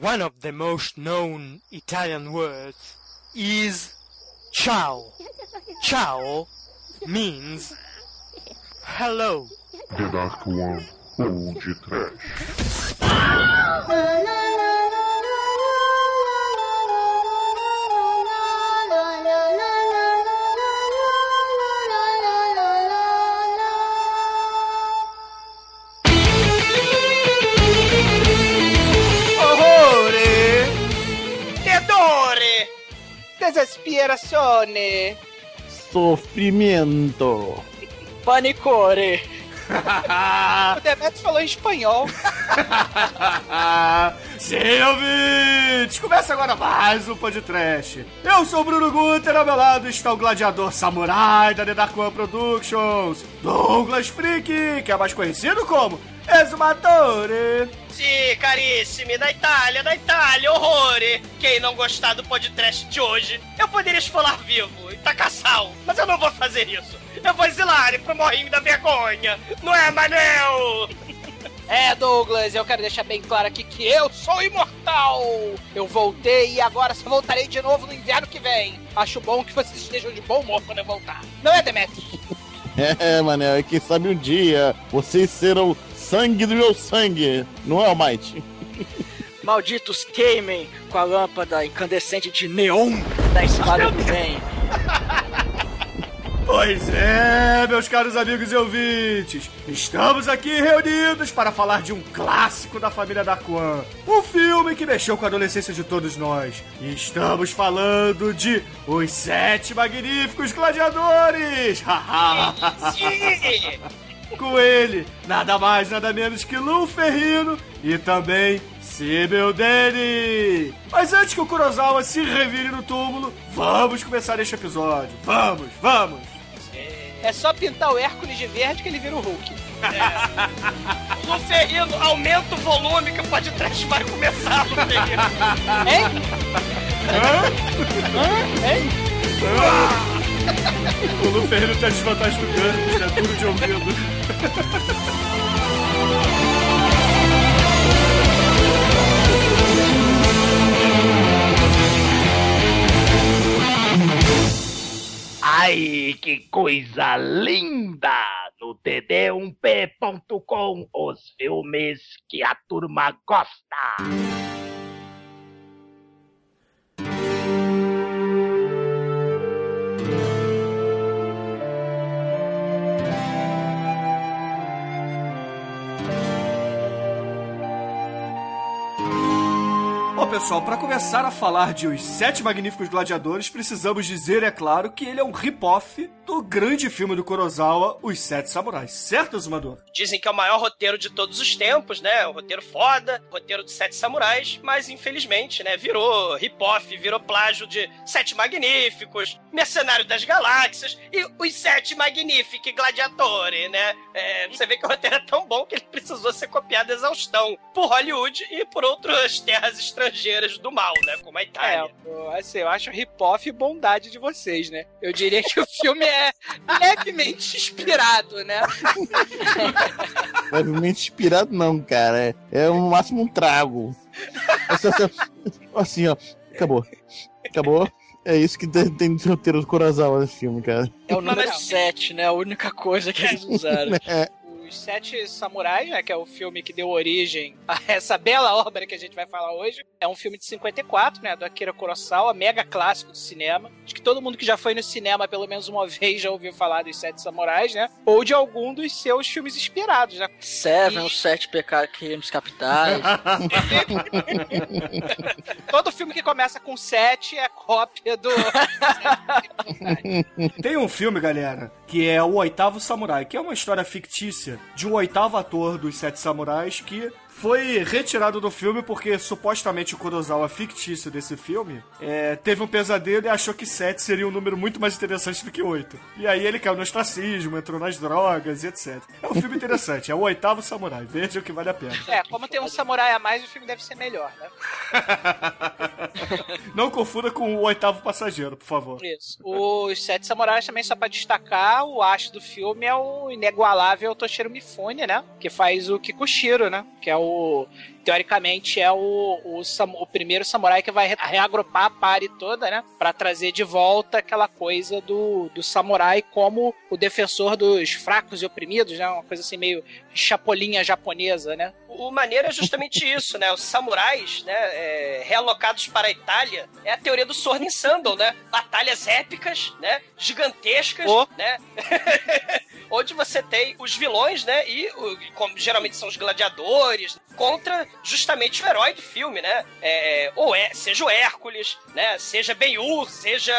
One of the most known Italian words is ciao. Ciao means hello. The Dark One ou Trash. Ah! Desesperazione! Sofrimento. Panicore! o Demetrius falou em espanhol. Sim, ouvintes! Começa agora mais um podcast. Eu sou o Bruno Guter, ao meu lado está o gladiador samurai da The Dark One Productions, Douglas Freak, que é mais conhecido como Exumatore. Sim, carissimi, da Itália, da Itália, horrore! Quem não gostar do podcast de hoje, eu poderia esfolar vivo e tacar sal, mas eu não vou fazer isso. Eu vou exilar pro morrinho da vergonha, não é, Manel? É, Douglas, eu quero deixar bem claro aqui que eu sou imortal! Eu voltei e agora só voltarei de novo no inverno que vem. Acho bom que vocês estejam de bom humor quando eu voltar. Não é, Demetrius? É, Manel, é que sabe um dia vocês serão sangue do meu sangue, não é, Almighty? Malditos queimem com a lâmpada incandescente de neon da espada do bem. Pois é, meus caros amigos e ouvintes, estamos aqui reunidos para falar de um clássico da família Daquan, um filme que mexeu com a adolescência de todos nós. E estamos falando de Os Sete Magníficos Gladiadores! Com ele, nada mais, nada menos que Lu Ferrino e também Sibyl Danny. Mas antes que o Kurosawa se revire no túmulo, vamos começar este episódio. Vamos, vamos! É só pintar o Hércules de verde que ele vira o Hulk. É. Luferrino, aumenta o volume que o podcast vai começar, Luferrino. Hein? Hã? Hein? O Lu Ferrino tem do é duro de ouvido. Ai, que coisa linda! No td1p.com, os filmes que a turma gosta. Bom, pessoal, para começar a falar de Os Sete Magníficos Gladiadores, precisamos dizer, é claro, que ele é um rip-off do grande filme do Kurosawa, Os Sete Samurais. Certo, Zumador? Dizem que é o maior roteiro de todos os tempos, né? Um roteiro foda, roteiro de Sete Samurais, mas infelizmente, né? Virou hip-off, virou plágio de Sete Magníficos, Mercenário das Galáxias e Os Sete Magníficos Gladiatori, né? É, você vê que o roteiro é tão bom que ele precisou ser copiado exaustão por Hollywood e por outras terras estrangeiras do mal, né? Como a Itália. É, assim, eu acho hip-hop e bondade de vocês, né? Eu diria que o filme é levemente inspirado, né? Levemente inspirado, não, cara. É, é no máximo um trago. Assim, assim, assim, ó. Acabou. Acabou. É isso que tem, tem no roteiro do Kurosawa nesse filme, cara. É o número 7, né? A única coisa que eles usaram. É. Os Sete Samurais, né, que é o filme que deu origem a essa bela obra que a gente vai falar hoje, é um filme de 54, né, do Akira Kurosawa, mega clássico do cinema. Acho que todo mundo que já foi no cinema pelo menos uma vez já ouviu falar dos Sete Samurais, né? Ou de algum dos seus filmes inspirados, né? Seven, E- os sete pecados crimes capitais. Todo filme que começa com sete é cópia do. Tem um filme, galera, que é O Oitavo Samurai, que é uma história fictícia de um oitavo ator dos Sete Samurais que foi retirado do filme porque supostamente o Kurosawa fictício desse filme é, teve um pesadelo e achou que 7 seria um número muito mais interessante do que 8. E aí ele caiu no ostracismo, entrou nas drogas e etc. É um filme interessante, é o oitavo samurai. Vejam que vale a pena. É, como tem um samurai a mais, o filme deve ser melhor, né? Não confunda com o oitavo passageiro, por favor. Isso. Os Sete Samurais também, só pra destacar, o astro do filme é o inigualável Toshiro Mifune, né? Que faz o Kikushiro, né? Que é o o teoricamente é o, o, o primeiro samurai que vai re- reagrupar a party toda, né? Pra trazer de volta aquela coisa do, do samurai como o defensor dos fracos e oprimidos, né? Uma coisa assim meio chapolinha japonesa, né? O maneiro é justamente isso, né? Os samurais, né, é, realocados para a Itália, é a teoria do Sword and Sandal, né? Batalhas épicas, né? Gigantescas, Oh. né? Onde você tem os vilões, né? E, e como geralmente são os gladiadores, contra justamente o herói do filme, né? É, ou é, seja o Hércules, né? Seja Ben-Hur, seja,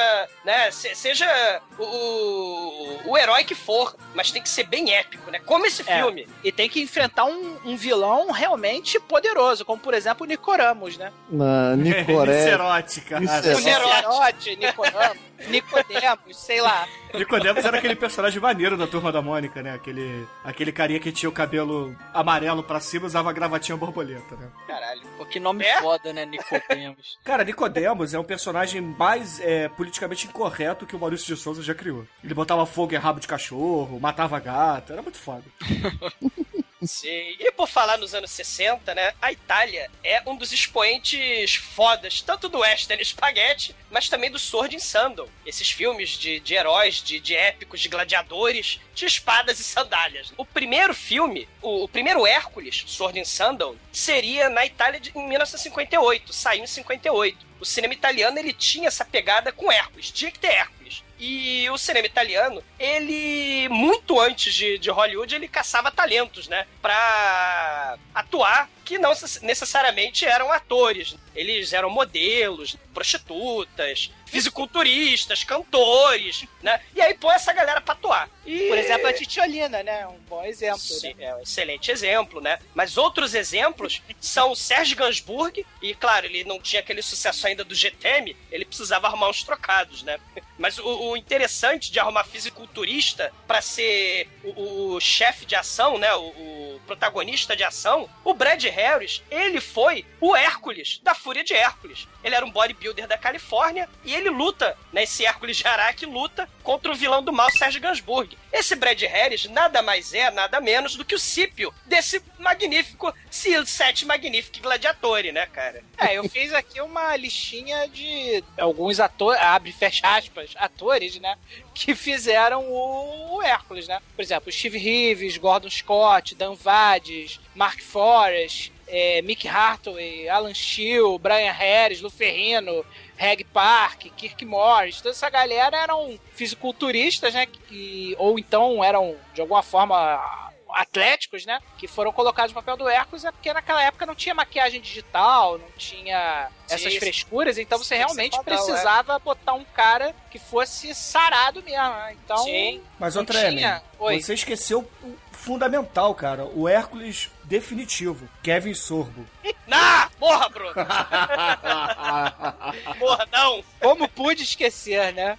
né? Se- seja o, o, o herói que for, mas tem que ser bem épico, né? Como esse É. filme. E tem que enfrentar um, um vilão realmente poderoso, como por exemplo o Nicoramos, né? Na Nicoré. Nicerote, cara. Nicerote. O Nerote, Nicoramos, Nicodemos, sei lá. Nicodemos era aquele personagem maneiro da Turma da Mônica, né? Aquele, aquele carinha que tinha o cabelo amarelo pra cima e usava gravatinha borboleta, né? Caralho. Pô, que nome É? foda, né, Nicodemos? Cara, Nicodemos é um personagem mais é, politicamente incorreto que o Maurício de Souza já criou. Ele botava fogo em rabo de cachorro, matava gato, era muito foda. Sim. E por falar nos anos 60, né? A Itália é um dos expoentes fodas, tanto do western spaghetti, mas também do Sword and Sandal. Esses filmes de, de heróis, de, de épicos, de gladiadores, de espadas e sandálias. O primeiro filme, o, o primeiro Hércules, Sword and Sandal, seria na Itália de, em 1958, saiu em 58. O cinema italiano, ele tinha essa pegada com Hércules, tinha que ter Hércules. E o cinema italiano, ele, muito antes de, de Hollywood, ele caçava talentos, né? Pra atuar, que não necessariamente eram atores. Eles eram modelos, prostitutas, fisiculturistas, cantores, né? E aí põe essa galera pra atuar. E... Por exemplo, a Titiolina, né? Um bom exemplo. Sim, né? é um excelente exemplo, né? Mas outros exemplos são o Serge Gainsbourg, e claro, ele não tinha aquele sucesso ainda do GTM, ele precisava arrumar uns trocados, né? Mas o, o interessante de arrumar fisiculturista pra ser o, o chefe de ação, né? O, o protagonista de ação, o Brad Harris, ele foi o Hércules, da Fúria de Hércules. Ele era um bodybuilder da Califórnia e ele luta, né? Esse Hércules de Araque luta contra o vilão do mal, Serge Gainsbourg. Esse Brad Harris nada mais é, nada menos do que o Cípio desse magnífico Set Magnific Gladiatori, né, cara? É, eu fiz aqui uma listinha de alguns atores, abre fecha aspas, atores, né? Que fizeram o, o Hércules, né? Por exemplo, Steve Reeves, Gordon Scott, Dan Vades, Mark Forrest, é, Mick Hartway, Alan Steele, Brian Harris, Lu Ferrino, Reg Park, Kirk Morris, toda essa galera eram fisiculturistas, né? Que, ou então eram, de alguma forma, atléticos, né? Que foram colocados no papel do Hércules, é porque naquela época não tinha maquiagem digital, não tinha essas Sim, frescuras, então você realmente fodão, precisava botar um cara que fosse sarado mesmo, né? Então. Sim. Mas, tinha- Oi. você esqueceu o fundamental, cara. O Hércules definitivo, Kevin Sorbo. Na! Morra, Bruno! Morra, não! Como pude esquecer, né?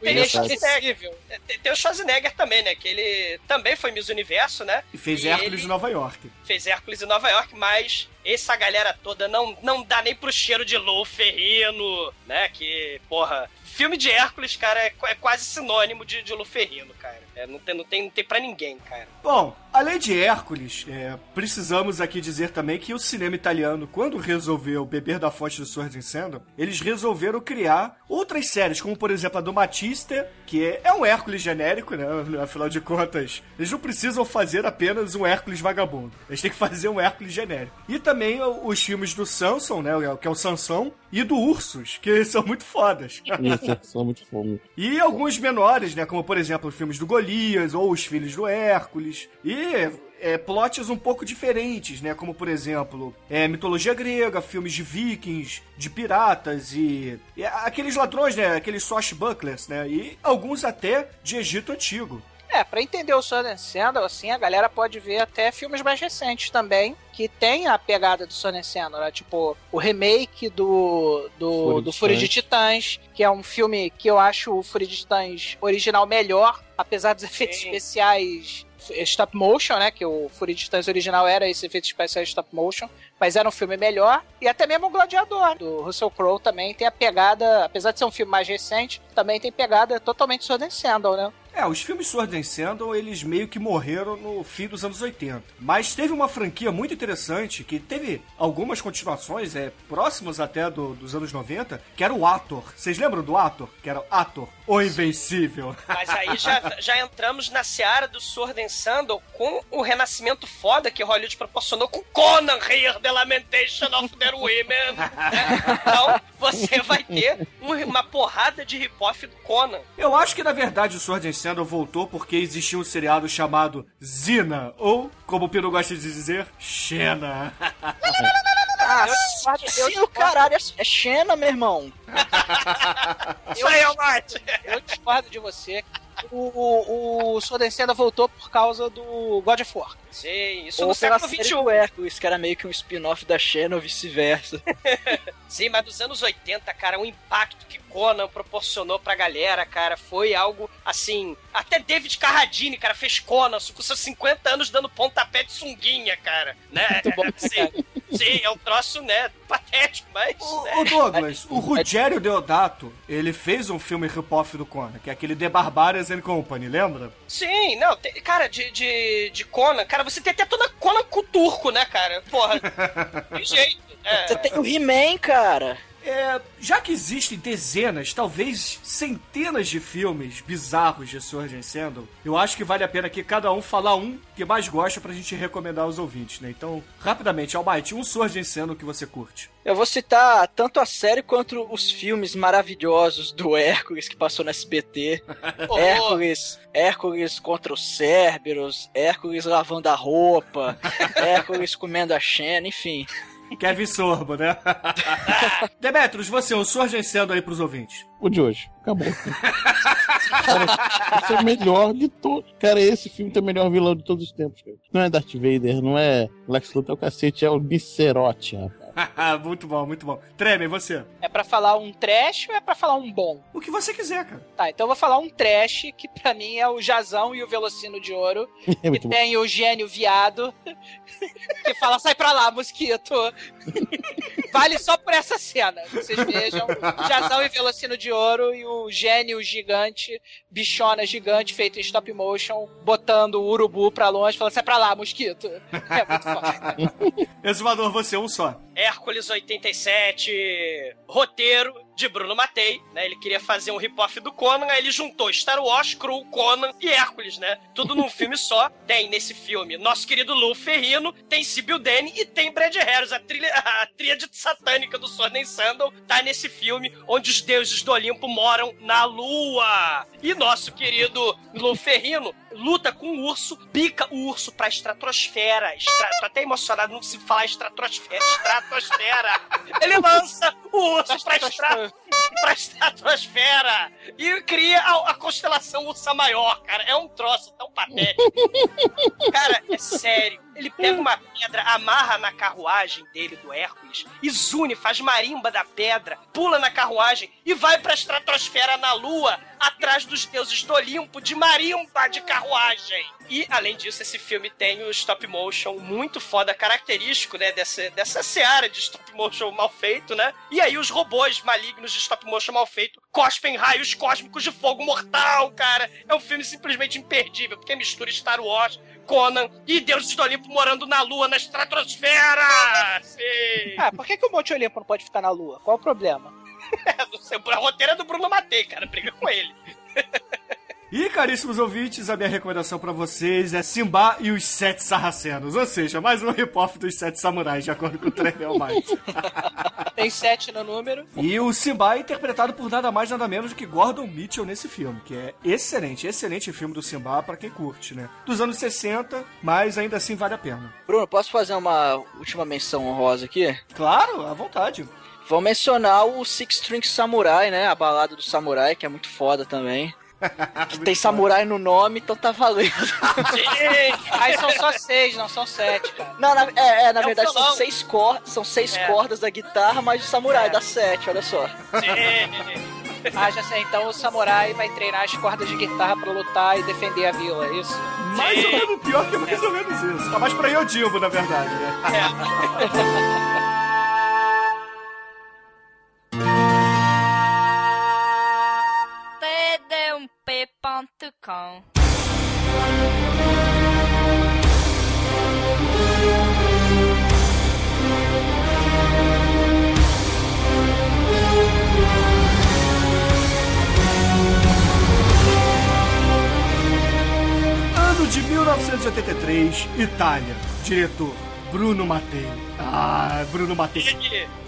O inesquecível. Schwarzenegger. Tem- Tem o Schwarzenegger também, né? Que ele também foi Miss Universo, né? E fez E Hércules em Nova York. Fez Hércules em Nova York, mas essa galera toda não, não dá nem pro cheiro de Lou Ferrino, né? Que, porra, filme de Hércules, cara, é, é quase sinônimo de, de Lou Ferrino, cara. É, não, tem, não, tem, não tem pra ninguém, cara. Bom, além de Hércules, é, precisamos aqui dizer também que o cinema italiano, quando resolveu beber da fonte do Sword and Sandal, eles resolveram criar outras séries, como por exemplo a do Matista, que é, é um Hércules genérico, né? Afinal de contas, eles não precisam fazer apenas um Hércules vagabundo. Eles têm que fazer um Hércules genérico. E também os filmes do Samson, né? Que é o Sansão, e do Ursus, que são muito fodas. Isso, são muito fome. E alguns menores, né? Como, por exemplo, os filmes do Golias ou os Filhos do Hércules. E é, plots um pouco diferentes, né? Como, por exemplo, é, mitologia grega, filmes de vikings, de piratas e, e aqueles ladrões, né? Aqueles swashbucklers, né? E alguns até de Egito Antigo. É, pra entender o and Sandal, assim, a galera pode ver até filmes mais recentes também, que tem a pegada do and Sandal, né? Tipo, o remake do, do, Fúria do de Fúria de Titãs, que é um filme que eu acho o Fúria de Titãs original melhor, apesar dos efeitos Sim. especiais stop motion, né? Que o Fúria de Titãs original era esse efeito especial stop motion. Mas era um filme melhor. E até mesmo o Gladiador, do Russell Crowe, também tem a pegada, apesar de ser um filme mais recente, também tem pegada totalmente Sword Sandal, né? É, os filmes Sword and Sandal, eles meio que morreram no fim dos anos 80. Mas teve uma franquia muito interessante, que teve algumas continuações, é, próximas até do- dos anos 90, que era o Ator. Vocês lembram do Ator? Que era o Ator, o Invencível. Mas aí já, já entramos na seara do Sword and Sandal com o renascimento foda que Hollywood proporcionou com Conan, Here, The Lamentation of the Women. né? Então, você vai ter um- uma porrada de rip-off do Conan. Eu acho que, na verdade, o Sword and Sandal voltou porque existia um seriado chamado Zina, ou, como o Pino gosta de dizer, Xena. Ah, eu sim, o caralho, é- Xena, meu irmão. Isso aí é o Marte. Eu discordo de você. O, o, o Sword and Sandal voltou por causa do God of War. Sim, isso Ou no século XXI. Hércules, que era meio que um spin-off da Xena ou vice-versa. Sim, mas nos anos 80, cara, o impacto que Conan proporcionou pra galera, cara, foi algo assim. Até David Carradine, cara, fez Conan com seus 50 anos dando pontapé de sunguinha, cara. Né? Muito bom, Sim, sim, é um troço, né, patético, mas. O, né? o Douglas, o Rogério Deodato, ele fez um filme rip-off do Conan, que é aquele The Barbarians and Company, lembra? Sim, não, tem- cara, de, de, de Conan, cara, você tem até toda Conan com turco, né, cara? Porra, que jeito. É. Você tem o He-Man, cara. É, já que existem dezenas, talvez centenas de filmes bizarros de and Sandal, eu acho que vale a pena aqui cada um falar um que mais gosta pra gente recomendar aos ouvintes, né? Então, rapidamente, Almighty, um and Sandal que você curte. Eu vou citar tanto a série quanto os filmes maravilhosos do Hércules que passou no SBT. Hércules, Hércules contra os Cerberus, Hércules lavando a roupa, Hércules comendo a Xena, enfim. Kevin Sorbo, né? Demetrius, você, and Sandal aí pros ouvintes. O de hoje. Acabou. cara, esse é o melhor de todos. Cara, esse filme tem o melhor vilão de todos os tempos. Cara. Não é Darth Vader, não é Lex Luthor, é o cacete, é o Nicerote, rapaz. muito bom, muito bom. Treme, você. É pra falar um trash ou é pra falar um bom? O que você quiser, cara. Tá, então eu vou falar um trash que pra mim é o Jazão e o Velocino de Ouro. É que bom. tem o gênio viado que fala, sai pra lá, mosquito. vale só por essa cena. Vocês vejam o Jazão e Velocino de Ouro e o gênio gigante, bichona gigante, feito em stop motion, botando o urubu pra longe, falando, sai pra lá, mosquito. É muito foda. Exumador, você, um só. Hércules 87, roteiro de Bruno Matei, né? Ele queria fazer um rip-off do Conan, aí ele juntou Star Wars, Cru, Conan e Hércules, né? Tudo num filme só. Tem nesse filme nosso querido Lou Ferrino, tem Sibyl Dane e tem Brad Harris, a, trilha, a tríade satânica do Sword and Sandal, tá nesse filme onde os deuses do Olimpo moram na Lua. E nosso querido Lou Ferrino luta com o urso, pica o urso pra estratosfera. Estra... Tô até emocionado não se falar estratosfera. Estratosfera. Ele lança o urso pra, estra... pra estratosfera e cria a, a constelação Ursa Maior, cara. É um troço tão patético. Cara, é sério. Ele pega uma pedra, amarra na carruagem dele, do Hércules, e Zune faz marimba da pedra, pula na carruagem e vai pra estratosfera na lua, atrás dos deuses do Olimpo, de marimba de carruagem. E, além disso, esse filme tem o stop motion muito foda, característico, né, dessa, dessa seara de stop motion mal feito, né? E aí os robôs malignos de stop motion mal feito cospem raios cósmicos de fogo mortal, cara. É um filme simplesmente imperdível, porque mistura Star Wars, Conan e deuses do Olimpo morando na lua, na estratosfera! Sim! Ah, por que, que o Monte Olimpo não pode ficar na lua? Qual o problema? É, não sei, a roteira é do Bruno Matei, cara. Briga com ele. E, caríssimos ouvintes, a minha recomendação pra vocês é Simba e os Sete Sarracenos. Ou seja, mais um rip-off dos Sete Samurais, de acordo com o Tremel Mais. Tem sete no número. E o Simba é interpretado por nada mais nada menos do que Gordon Mitchell nesse filme, que é excelente, excelente filme do Simba pra quem curte, né? Dos anos 60, mas ainda assim vale a pena. Bruno, posso fazer uma última menção honrosa aqui? Claro, à vontade. Vou mencionar o Six String Samurai, né? A balada do samurai, que é muito foda também. Que tem samurai no nome, então tá valendo. Aí são só seis, não são sete, cara. Não, na, é, é, na É um verdade são seis, cor, são seis É. cordas da guitarra, mas o samurai É. dá sete, olha só. Sim. Ah, já sei. Então o samurai vai treinar as cordas de guitarra pra lutar e defender a vila, é isso? Mais ou menos pior que mais ou menos isso. Tá mais pra Yojimbo, na verdade, né? td1p.com Ano de 1983, Itália. Diretor, Bruno Mattei. Ah, Bruno Mattei.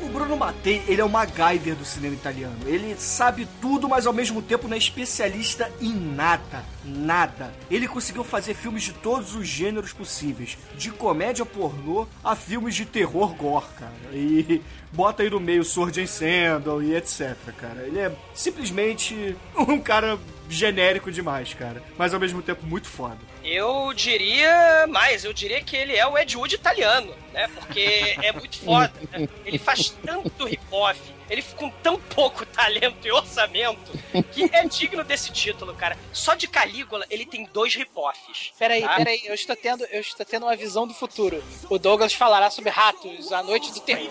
O Bruno Mattei, ele é o MacGyver do cinema italiano. Ele sabe tudo, mas ao mesmo tempo não é especialista em nada. Nada. Ele conseguiu fazer filmes de todos os gêneros possíveis. De comédia pornô a filmes de terror gore, cara. E bota aí no meio Sword and Sandal e etc, cara. Ele é simplesmente um cara genérico demais, cara. Mas ao mesmo tempo muito foda. Eu diria mais, eu diria que ele é o Ed Wood italiano, né? Porque é muito foda. né? Ele faz tanto rip-off, ele com tão pouco talento e orçamento, que é digno desse título, cara. Só de Calígula ele tem dois rip-offs. Peraí, tá? peraí, eu estou tendo, eu estou tendo uma visão do futuro. O Douglas falará sobre ratos, a noite do terror. Sim,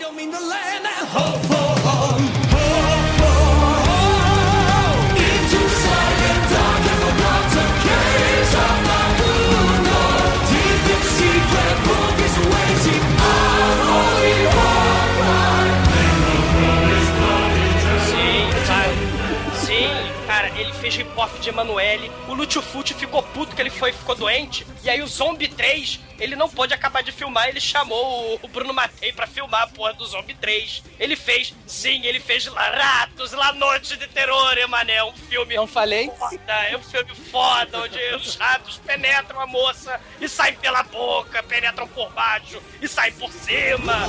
fez rip-off de Emanuele. O Lúcio Fucci ficou puto que ele foi, ficou doente. E aí o Zombie 3, ele não pôde acabar de filmar, ele chamou o- Bruno Matei pra filmar a porra do Zombie 3. Ele fez, sim, ele fez La Ratos, La Noite de Terror, Emané, é um filme Não falei? foda, é um filme foda, onde os ratos penetram a moça e saem pela boca, penetram por baixo e saem por cima.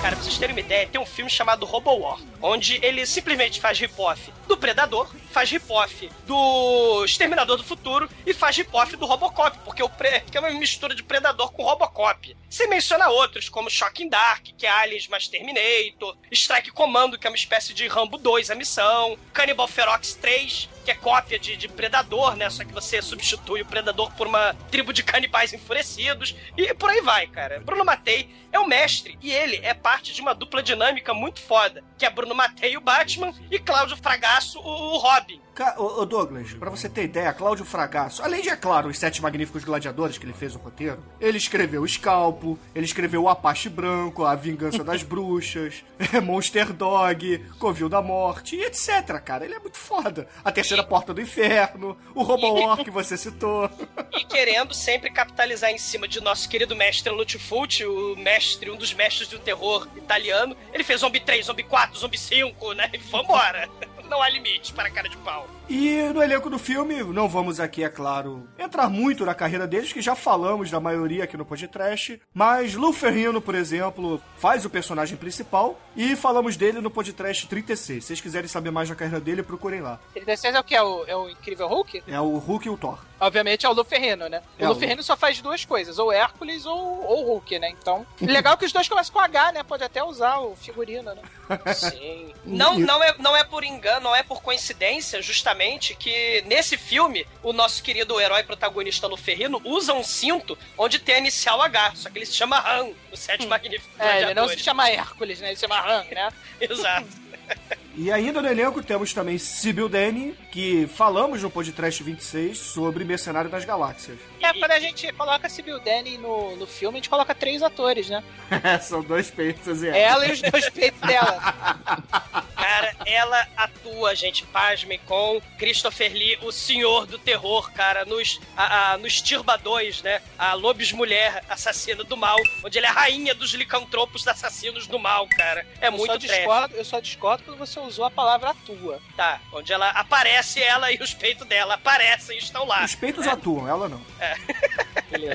Cara, pra vocês terem uma ideia, tem um filme chamado Robo War, onde ele simplesmente faz rip-off do Predador, faz rip-off do Exterminador do Futuro e faz rip-off do Robocop, porque o pre... que é uma mistura de Predador com Robocop. Sem mencionar outros, como Shocking Dark, que é Aliens mais Terminator, Strike Commando, que é uma espécie de Rambo 2, a missão, Cannibal Ferox 3, que é cópia de, de Predador, né? Só que você substitui o Predador por uma tribo de canibais enfurecidos. E por aí vai, cara. Bruno Matei é o mestre e ele é parte de uma dupla dinâmica muito foda, que é Bruno Matei, o Batman, e Cláudio Fragasso, o Robin. Ô, ô, Douglas, pra você ter ideia, Cláudio Fragasso, além de, é claro, os Sete Magníficos Gladiadores que ele fez o roteiro, ele escreveu Scalpo, ele escreveu O Apache Branco, A Vingança das Bruxas, Monster Dog, Covil da Morte, e etc, cara. Ele é muito foda. A Terceira Porta do Inferno, o Robo War que você citou. E querendo sempre capitalizar em cima de nosso querido mestre Fulci, o mestre, um dos mestres do terror italiano. Ele fez Zombie 3, Zombie 4, Zombie 5, né? E vambora. Não há limite para a cara de pau. E no elenco do filme, não vamos aqui, é claro, entrar muito na carreira deles, que já falamos da maioria aqui no podcast, mas Lou Ferrino, por exemplo, faz o personagem principal e falamos dele no podcast 36. Se vocês quiserem saber mais da carreira dele, procurem lá. 36 é o que? É o, é o Incrível Hulk? É o Hulk e o Thor. Obviamente é o Lu Ferrino, né? O É, Lu o- Ferrino só faz duas coisas, ou Hércules ou, ou Hulk, né? Então, legal que os dois começam com H, né? Pode até usar o figurino, né? Sim. Não, não, é, não é por engano, não é por coincidência, justamente, que nesse filme, o nosso querido herói protagonista Luferrino usa um cinto onde tem a inicial H, só que ele se chama Han, o Sete Magníficos É, ele não se chama Hércules, né? Ele se chama Han, né? Exato. E ainda no elenco temos também Sibyl Danny, que falamos no podcast 26 sobre Mercenário das Galáxias. É, quando a gente coloca Sibyl Danny no, no filme, a gente coloca três atores, né? São dois peitos e Ela e os dois peitos dela. Cara, ela atua, gente, pasmem, com Christopher Lee, o senhor do terror, cara, nos, a, a, nos Tirba 2, né? A Lobis Mulher, assassina do mal, onde ele é a rainha dos licantropos assassinos do mal, cara. É Eu muito só discordo, eu só discordo quando você usou a palavra atua. Tá, onde ela aparece, ela e os peitos dela aparecem e estão lá. Os peitos atuam, ela não.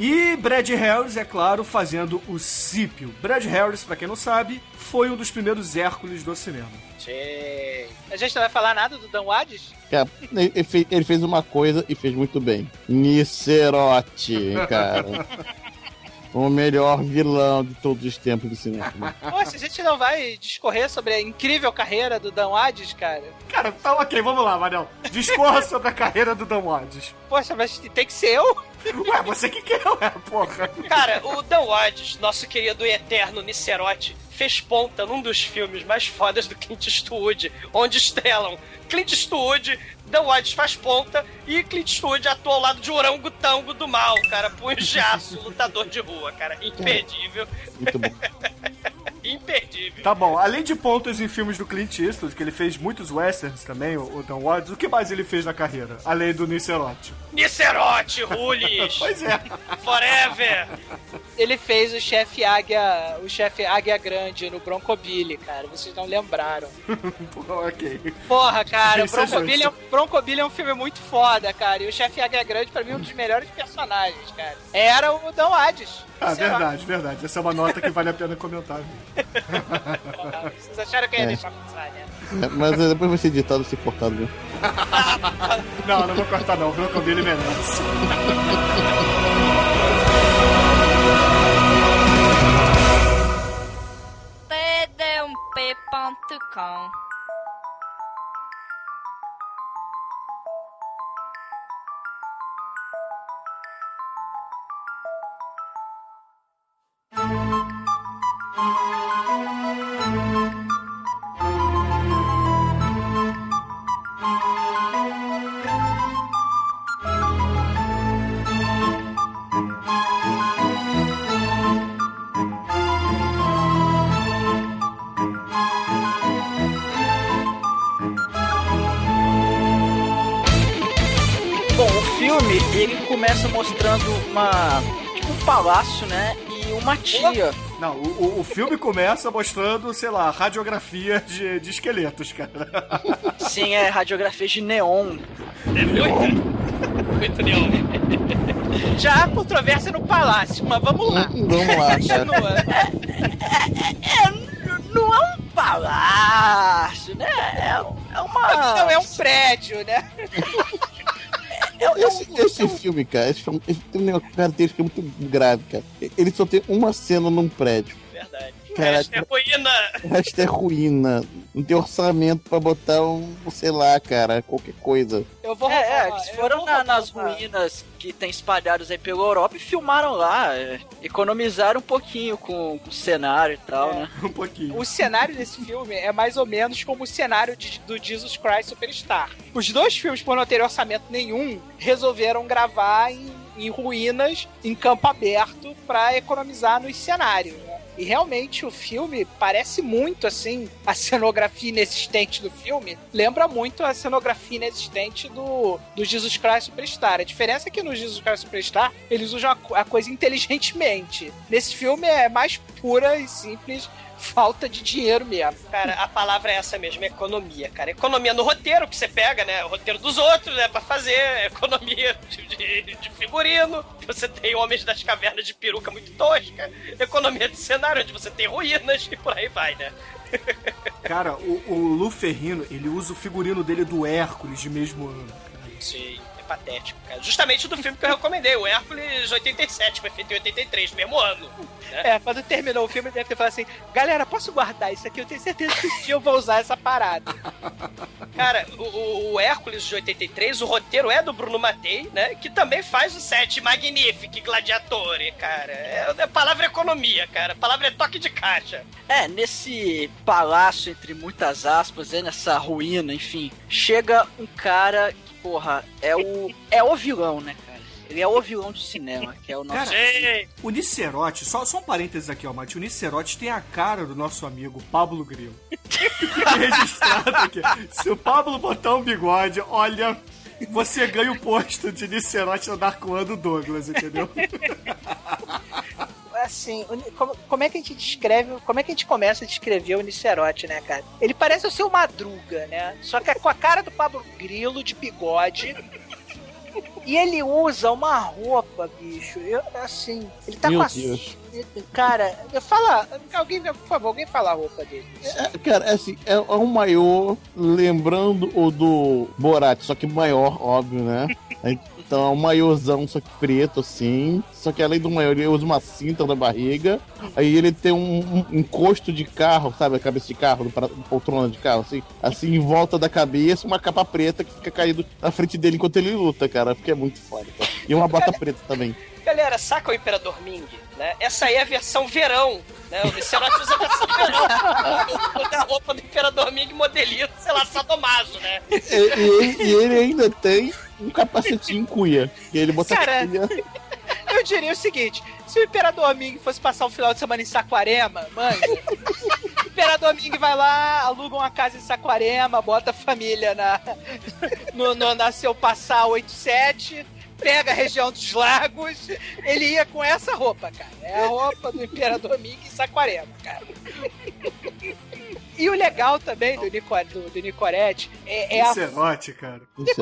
E Brad Harris, é claro, fazendo o Cípio. Brad Harris, pra quem não sabe, foi um dos primeiros Hércules do cinema. Sim. A gente não vai falar nada do Dan Wadis? Cara, fez, ele fez uma coisa e fez muito bem. Nicerote, cara. o melhor vilão de todos os tempos do cinema. Poxa, a gente não vai discorrer sobre a incrível carreira do Dan Wadis, cara? Cara, tá ok, vamos lá, Manel. Discorra sobre a carreira do Dan Wadis. Poxa, mas tem que ser eu? Ué, você que quer, ué, porra. Cara, o Dan Wadis, nosso querido e eterno Nicerote, fez ponta num dos filmes mais fodas do Clint Eastwood, onde estrelam Clint Eastwood, Dan Wadis faz ponta e Clint Eastwood atua ao lado de Orangotango do mal, cara, punho de aço, lutador de rua, cara, imperdível. Muito bom. imperdível. Tá bom, além de pontas em filmes do Clint Eastwood, que ele fez muitos westerns também, o, Dan Wadis, o que mais ele fez na carreira? Além do Nicerote. Nicerote, Rulis, Pois é. Forever. Ele fez o chefe Águia, o chefe Águia Grande no Broncobilly, cara. Vocês não lembraram. ok. Porra, cara, o Isso é Broncobilly é, um- Broncobilly é um filme muito foda, cara. E o chefe Águia Grande, pra mim, é um dos melhores personagens, cara. Era o Dan Wadis. Ah, verdade, verdade. Essa é uma nota que vale a pena comentar. Porra, Vocês acharam que eu ia É. deixar passar, né? É, Mas é, depois vai ser editado e ser cortado, viu? Não, não vou cortar não. O Brocodile merece. td1p.com Bom, ele começa mostrando uma... Tipo um palácio, né? E uma tia. Não, o, o- filme começa mostrando, sei lá, radiografia de, de esqueletos, cara. Sim, é radiografia de neon. Muito neon. Já há controvérsia no palácio, mas vamos lá. Vamos lá. Continua. É, n- não é um palácio, né? É, é uma... Não, é um prédio, né? é- é um- Esse, esse filme, cara, esse filme, esse tem um negócio característica muito grave, cara. Ele só tem uma cena num prédio. Caraca. Esta é ruína. É ruína. Não tem orçamento pra botar um, sei lá, cara, qualquer coisa. Eu vou É, é, eles foram na- nas ruínas que tem espalhadas aí pela Europa e filmaram lá. é, economizaram um pouquinho com, com o cenário e tal, É. né? Um pouquinho. O cenário desse filme é mais ou menos como o cenário de- do Jesus Christ Superstar. Os dois filmes, por não ter orçamento nenhum, resolveram gravar em, em ruínas, em campo aberto, pra economizar nos cenários. né? E realmente o filme parece muito assim, a cenografia inexistente do filme lembra muito a cenografia inexistente do, do Jesus Christ Superstar. A diferença é que no Jesus Christ Superstar eles usam a, a coisa inteligentemente. Nesse filme é mais pura e simples falta de dinheiro mesmo. Cara, a palavra é essa mesmo, economia, cara. Economia no roteiro que você pega, né? O roteiro dos outros, né? Pra fazer. Economia de, de- de figurino. Você tem Homens das Cavernas de peruca muito tosca. Economia de cenário, onde você tem ruínas e por aí vai, né? Cara, o, o Lu Ferrino, ele usa o figurino dele do Hércules de mesmo ano. Sim, patético, cara. Justamente do filme que eu recomendei, o Hércules 87, foi feito em 83, mesmo ano. É, quando terminou o filme, ele deve ter falado assim: galera, posso guardar isso aqui? Eu tenho certeza que um dia eu vou usar essa parada. Cara, o- o, Hércules de 83, o roteiro é do Bruno Mattei, né? Que também faz o set Magnifique Gladiatore, cara. É, a palavra é economia, cara. A palavra é toque de caixa. É, nesse palácio, entre muitas aspas, é nessa ruína, enfim, chega um cara porra, é o. é o vilão, né, cara? Ele é o vilão do cinema, que é o nosso. Cara. O Nicerote, só, só um parênteses aqui, ó, Mati. O Nicerote tem a cara do nosso amigo Pablo Grilo. Fica registrado aqui. Se o Pablo botar um bigode, olha, você ganha o posto de Nicerote no Dark One do Douglas, entendeu? Assim, como, como é que a gente descreve, como é que a gente começa a descrever o Nicerote, né, cara? Ele parece o seu Madruga, né? Só que é com a cara do Pablo Grilo, de bigode. E ele usa uma roupa, bicho. Eu, assim, ele tá Meu com a. Deus. Cara, fala. Alguém, por favor, alguém fala a roupa dele. É, cara, é assim, é, é um maiô lembrando o do Borat, só que maior, óbvio, né? Então é um maiôzão, só que preto, assim. Só que além do maiô, ele usa uma cinta na barriga. Aí ele tem um, um encosto de carro, sabe? A cabeça de carro, do pra- poltrona de carro, assim. Assim, em volta da cabeça, uma capa preta que fica caído na frente dele enquanto ele luta, cara. Porque é muito foda. cara. E uma bota preta também. Galera, saca o Imperador Ming, né? Essa aí é a versão verão, né? O Vicerote usa a versão verão. Da roupa do Imperador Ming modelito, sei lá, sadomaso, né? E, e e ele ainda tem um capacetinho cuia. E ele bota Cara, cuia. Eu diria o seguinte: se o Imperador Ming fosse passar um final de semana em Saquarema, manja. o Imperador Ming vai lá, aluga uma casa em Saquarema, bota a família na, no, no, na seu passar 87, pega a região dos lagos. Ele ia com essa roupa, cara. É a roupa do Imperador Ming em Saquarema, cara. E o legal também do, Nico, do, do é, é a Cenote, cara. Nico-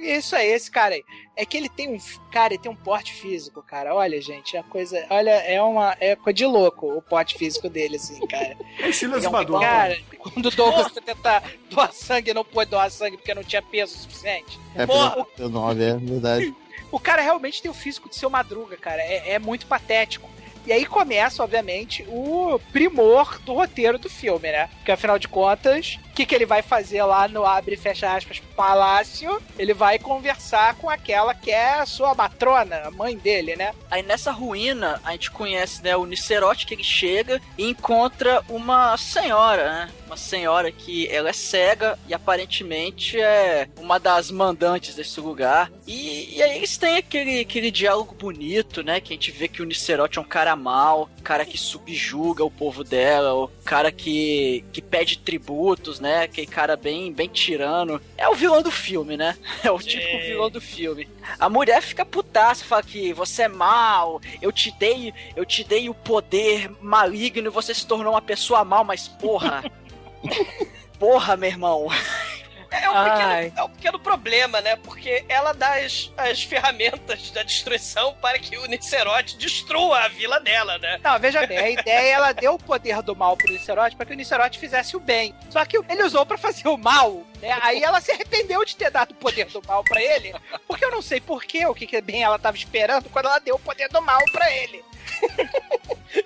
Isso aí, esse cara aí. É que ele tem um. Cara, ele tem um porte físico, cara. Olha, gente, é a coisa. Olha, é uma. É coisa de louco o porte físico dele, assim, cara. É estilo é um. Cara, quando o Douglas tentar doar sangue, não pôde doar sangue porque não tinha peso suficiente. É, Porra, pelo 9, é verdade. o cara realmente tem o físico de seu madruga, cara. É, é muito patético. E aí começa, obviamente, o primor do roteiro do filme, né? Porque afinal de contas, que, que ele vai fazer lá no abre e fecha aspas palácio? Ele vai conversar com aquela que é sua matrona, a mãe dele, né? Aí nessa ruína, a gente conhece né, o Nicerote que ele chega e encontra uma senhora, né? Uma senhora que ela é cega e aparentemente é uma das mandantes desse lugar. E, e aí eles têm aquele, aquele diálogo bonito, né? Que a gente vê que o Nicerote é um cara mau, cara que subjuga o povo dela, o cara que, que pede tributos, né? Aquele cara bem, bem tirano. É o vilão do filme, né? É o típico vilão do filme. A mulher fica putaça, fala que você é mal, eu te dei, eu te dei o poder maligno e você se tornou uma pessoa mal, mas porra. porra, meu irmão. É um, pequeno, é um pequeno problema, né? Porque ela dá as, as ferramentas da destruição para que o Nicerote destrua a vila dela, né? Não, veja bem, a ideia ela deu o poder do mal pro Nicerote para que o Nicerote fizesse o bem. Só que ele usou para fazer o mal, né? Aí ela se arrependeu de ter dado o poder do mal para ele, porque eu não sei porquê, o que, que bem ela tava esperando quando ela deu o poder do mal para ele.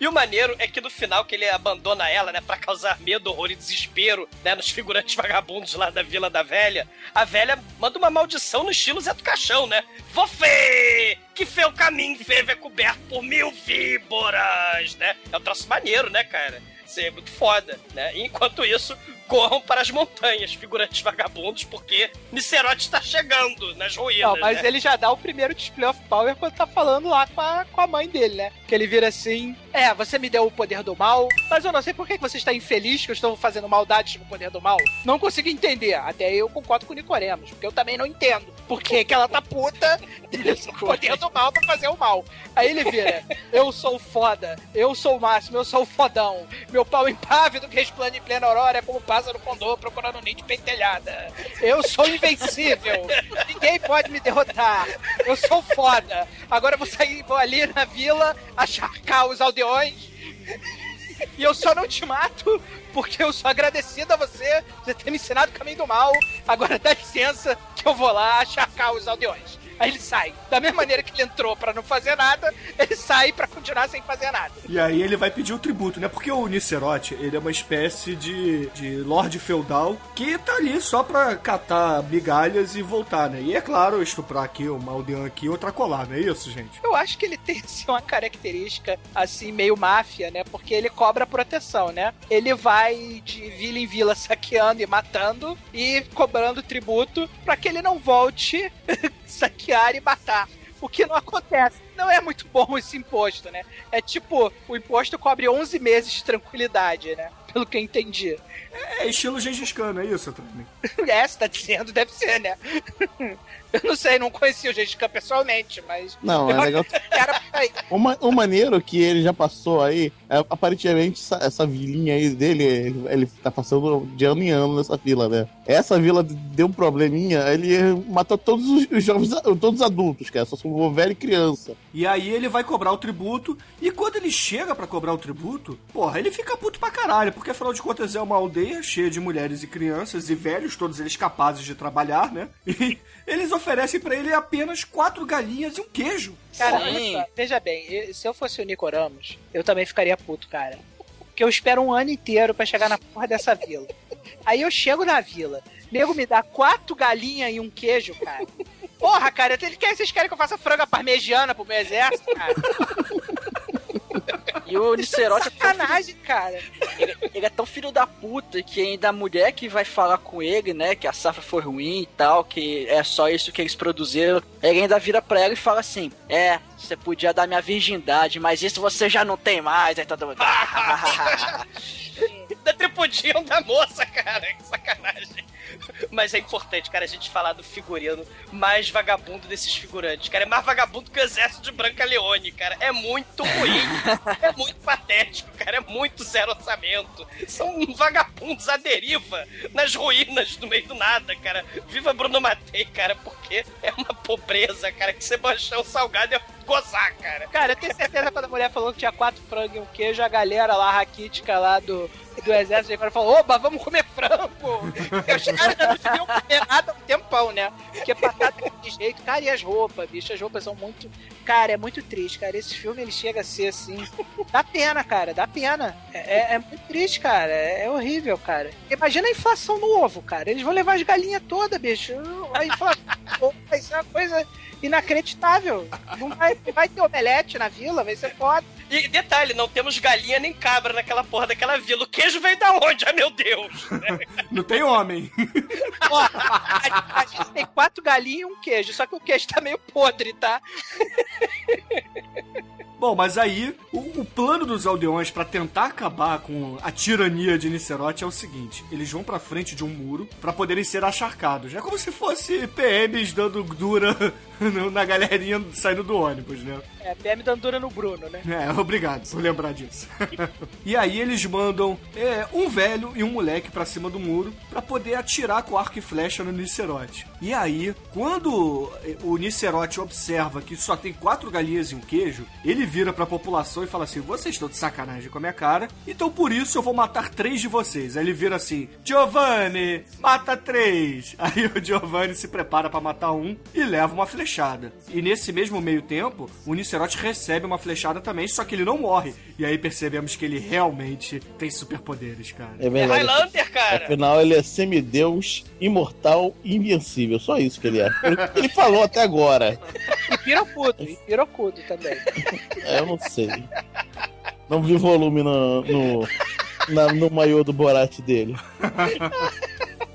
E o maneiro é que no final que ele abandona ela, né, Pra causar medo, horror e desespero, né, nos figurantes vagabundos lá da Vila da Velha, a velha manda uma maldição no estilo Zé do Caixão, né? Você que fez o caminho vivo é coberto por mil víboras, né? É um troço maneiro, né, cara? Isso é muito foda, né? E enquanto isso, corram para as montanhas, figurantes vagabundos, porque Nicerote está chegando nas ruínas, Não, mas né? ele já dá o primeiro display of power quando tá falando lá com a, com a mãe dele, né? Que ele vira assim: É, você me deu o poder do mal, mas eu não sei por que você está infeliz que eu estou fazendo maldades com o poder do mal. Não consigo entender. Até eu concordo com o Nicoremos, porque eu também não entendo por que, que ela tá puta o poder do mal pra fazer o mal. Aí ele vira: Eu sou foda, eu sou o máximo, eu sou o fodão. Meu pau impávido que resplande em plena aurora é como pássaro condor procurando nite pentelhada. Eu sou invencível. Ninguém pode me derrotar. Eu sou foda. Agora eu vou sair, vou ali na vila, acharcar os aldeões. E eu só não te mato porque eu sou agradecido a você por ter me ensinado o caminho do mal. Agora dá licença que eu vou lá acharcar os aldeões. Aí ele sai. Da mesma maneira que ele entrou pra não fazer nada, ele sai pra continuar sem fazer nada. E aí ele vai pedir o tributo, né? Porque o Nicerote, ele é uma espécie de, de lorde feudal que tá ali só pra catar migalhas e voltar, né? E é claro, estuprar aqui, uma aldeã aqui, outra colar, não é isso, gente? Eu acho que ele tem assim, uma característica assim meio máfia, né? Porque ele cobra proteção, né? Ele vai de vila em vila saqueando e matando e cobrando tributo pra que ele não volte saquear e matar. O que não acontece. Não é muito bom esse imposto, né? É tipo, o imposto cobre 11 meses de tranquilidade, né? Pelo que eu entendi. É estilo Gengis Khan, é isso, Tony? É, você tá dizendo, deve ser, né? Eu não sei, não conheci o Gengis Khan pessoalmente, mas... Não, é legal. Era. O, ma- o maneiro que ele já passou aí, é, aparentemente essa, essa vilinha aí dele, ele, ele tá passando de ano em ano nessa vila, né? Essa vila deu um probleminha, ele matou todos os, os jovens, todos os adultos, cara, só sobrou velho e criança. E aí ele vai cobrar o tributo, e quando ele chega pra cobrar o tributo, porra, ele fica puto pra caralho, porque afinal de contas é uma aldeia cheia de mulheres e crianças e velhos, todos eles capazes de trabalhar, né? E eles oferecem pra ele apenas quatro galinhas e um queijo. Cara, só, veja bem, se eu fosse o Nico Ramos, eu também ficaria puto, cara. Porque eu espero um ano inteiro pra chegar na porra dessa vila. Aí eu chego na vila, nego me dá quatro galinhas e um queijo, cara. Porra, cara, vocês querem que eu faça franga parmegiana pro meu exército, cara? E o Nicerote é filho, Sacanagem, cara. ele, ele é tão filho da puta que ainda a mulher que vai falar com ele, né, que a safra foi ruim e tal, que é só isso que eles produziram, ele ainda vira pra ela e fala assim: É, você podia dar minha virgindade, mas isso você já não tem mais. Aí todo mundo. Da tripudinho da moça, cara. Que sacanagem. Mas é importante, cara, a gente falar do figurino mais vagabundo desses figurantes. Cara, é mais vagabundo que o exército de Branca Leone, cara. É muito ruim. é muito patético, cara. É muito zero orçamento. São vagabundos à deriva nas ruínas, no meio do nada, cara. Viva Bruno Matei, cara, porque é uma pobreza, cara, que Sebastião Salgado é gozar, cara. Cara, eu tenho certeza quando a mulher falou que tinha quatro frangos e um queijo, a galera lá, raquítica lá do, do exército, agora falou, oba, vamos comer frango! Porque os caras não deviam comer nada um tempão, né? Porque batata daquele jeito, cara, e as roupas, bicho, as roupas são muito... Cara, é muito triste, cara, esse filme, ele chega a ser, assim, dá pena, cara, dá pena. É, é- é muito triste, cara, é, é horrível, cara. Imagina a inflação no ovo, cara, eles vão levar as galinhas todas, bicho. A inflação no ovo vai ser uma coisa inacreditável. Não vai, vai ter omelete na vila, vai ser foda. E detalhe, não temos galinha nem cabra naquela porra daquela vila. O queijo veio da onde? Ai, meu Deus! Não tem homem. Ó, a, a gente tem quatro galinhas e um queijo, só que o queijo tá meio podre, tá? Bom, mas aí o, o plano dos aldeões pra tentar acabar com a tirania de Nicerote é o seguinte: eles vão pra frente de um muro pra poderem ser acharcados. É como se fosse PMs dando dura na galerinha saindo do ônibus, né? É, PM dando dura no Bruno, né? É, obrigado por lembrar disso. e aí eles mandam é, um velho e um moleque pra cima do muro pra poder atirar com arco e flecha no Nicerote. E aí, quando o Nicerote observa que só tem quatro galinhas e um queijo, ele vira pra população e fala assim: vocês estão de sacanagem com a minha cara, então por isso eu vou matar três de vocês. Aí ele vira assim: Giovanni, mata três. Aí o Giovanni se prepara pra matar um e leva uma flechada. E nesse mesmo meio tempo, o Nicerote recebe uma flechada também, só que ele não morre. E aí percebemos que ele realmente tem superpoderes, cara. É É verdade. Highlander, cara. Afinal, ele é semideus, imortal e invencível. Só isso que ele é. Ele, ele falou até agora. E pirocudo, e pirocudo também. É, eu não sei. Não vi volume no, no, na- no maiô do Borat dele.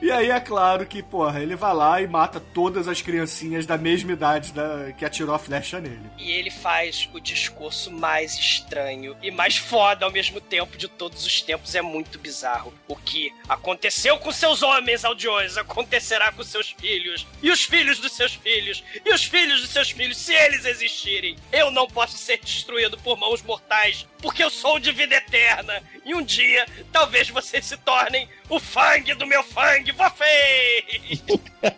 E aí é claro que, porra, ele vai lá e mata todas as criancinhas da mesma idade da, que atirou a flecha nele. E ele faz o discurso mais estranho e mais foda ao mesmo tempo de todos os tempos. É muito bizarro. O que aconteceu com seus homens aldeões acontecerá com seus filhos, e os filhos dos seus filhos, e os filhos dos seus filhos, se eles existirem. Eu não posso ser destruído por mãos mortais, porque eu sou de vida eterna. E um dia, talvez vocês se tornem o fangue do meu fangue, vocês!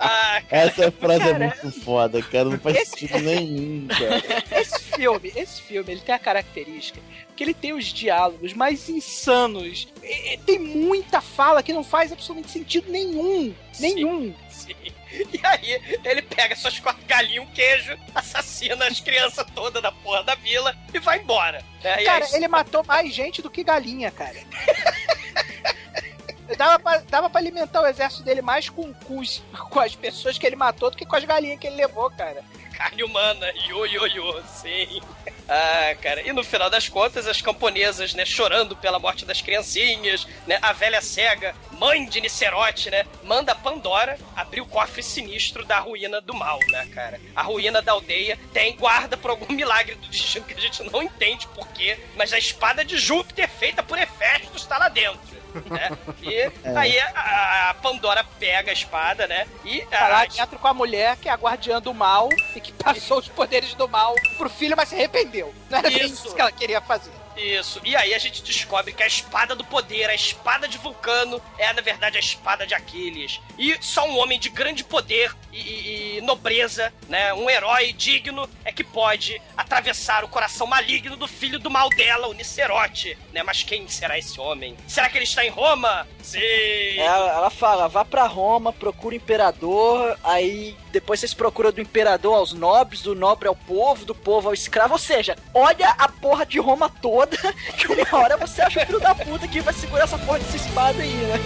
ah, Essa frase Cara, é muito foda, cara. Não faz esse- sentido nenhum, cara. Esse filme, esse filme, ele tem a característica que ele tem os diálogos mais insanos. E- e Tem muita fala que não faz absolutamente sentido nenhum. Nenhum. E aí, ele pega suas quatro galinhas, um queijo, assassina as crianças todas da porra da vila e vai embora. né? Cara, aí, ele matou mais gente do que galinha, cara. Dava pra, dava pra alimentar o exército dele mais com, com, os- com as pessoas que ele matou do que com as galinhas que ele levou, cara. Carne humana, yo, sim. Ah, cara, e no final das contas, as camponesas, né, chorando pela morte das criancinhas, né, a velha cega, mãe de Nicerote, né, manda Pandora abrir o cofre sinistro da ruína do mal, né, cara. A ruína da aldeia tem guarda por algum milagre do destino que a gente não entende porquê, mas a espada de Júpiter feita por Hefesto está lá dentro. Né? E aí a, a Pandora pega a espada, né? E Tá lá a, dentro com a mulher que é a guardiã do mal e que passou os poderes do mal pro filho, mas se arrependeu. Não era Isso. isso que ela queria fazer. Isso. E aí a gente descobre que a espada do poder, a espada de Vulcano, é na verdade a espada de Aquiles. E só um homem de grande poder e, e- nobreza, né? Um herói digno é que pode atravessar o coração maligno do filho do mal dela, o Nicerote, né? Mas quem será esse homem? Será que ele está em Roma? Sim. Ela, ela fala, vá pra Roma, procura o imperador, aí depois vocês procuram do imperador aos nobres, do nobre ao povo, do povo ao escravo, ou seja, olha a porra de Roma toda, que uma hora você acha o filho da puta que vai segurar essa porra dessa espada aí, né?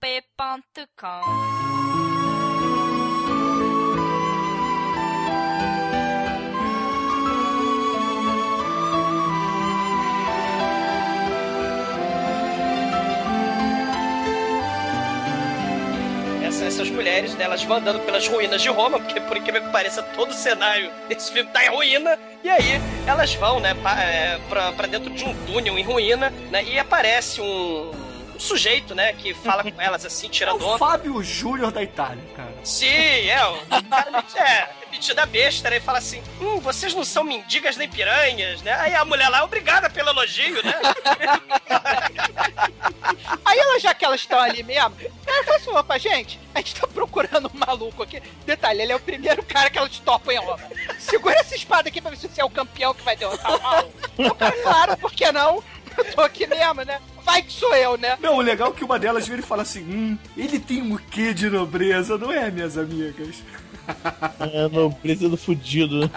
td1p.com essas mulheres, né, elas vão andando pelas ruínas de Roma, porque por incrível que pareça, todo o cenário desse filme tá em ruína, e aí elas vão, né, pa- é, pra, pra dentro de um túnel em ruína, né, e aparece um, um sujeito, né, que fala com elas assim, É tirando o onda. Fábio Júnior da Itália, cara. Sim, é, o cara é, metido a besta, né, e fala assim, hum, vocês não são mendigas nem piranhas, né, aí a mulher lá, obrigada pelo elogio, né, Aí ela, já que elas estão ali mesmo, ela fala assim, opa, gente, a gente tá procurando um maluco aqui. Detalhe, ele é o primeiro cara que elas topam em obra. Segura essa espada aqui pra ver se você é o campeão que vai derrotar o mal. O cara, claro, por que não? Eu tô aqui mesmo, né? Vai que sou eu, né? Não, o legal é que uma delas vira e fala assim: hum, ele tem um quê de nobreza, não é, minhas amigas? É, nobreza do fudido.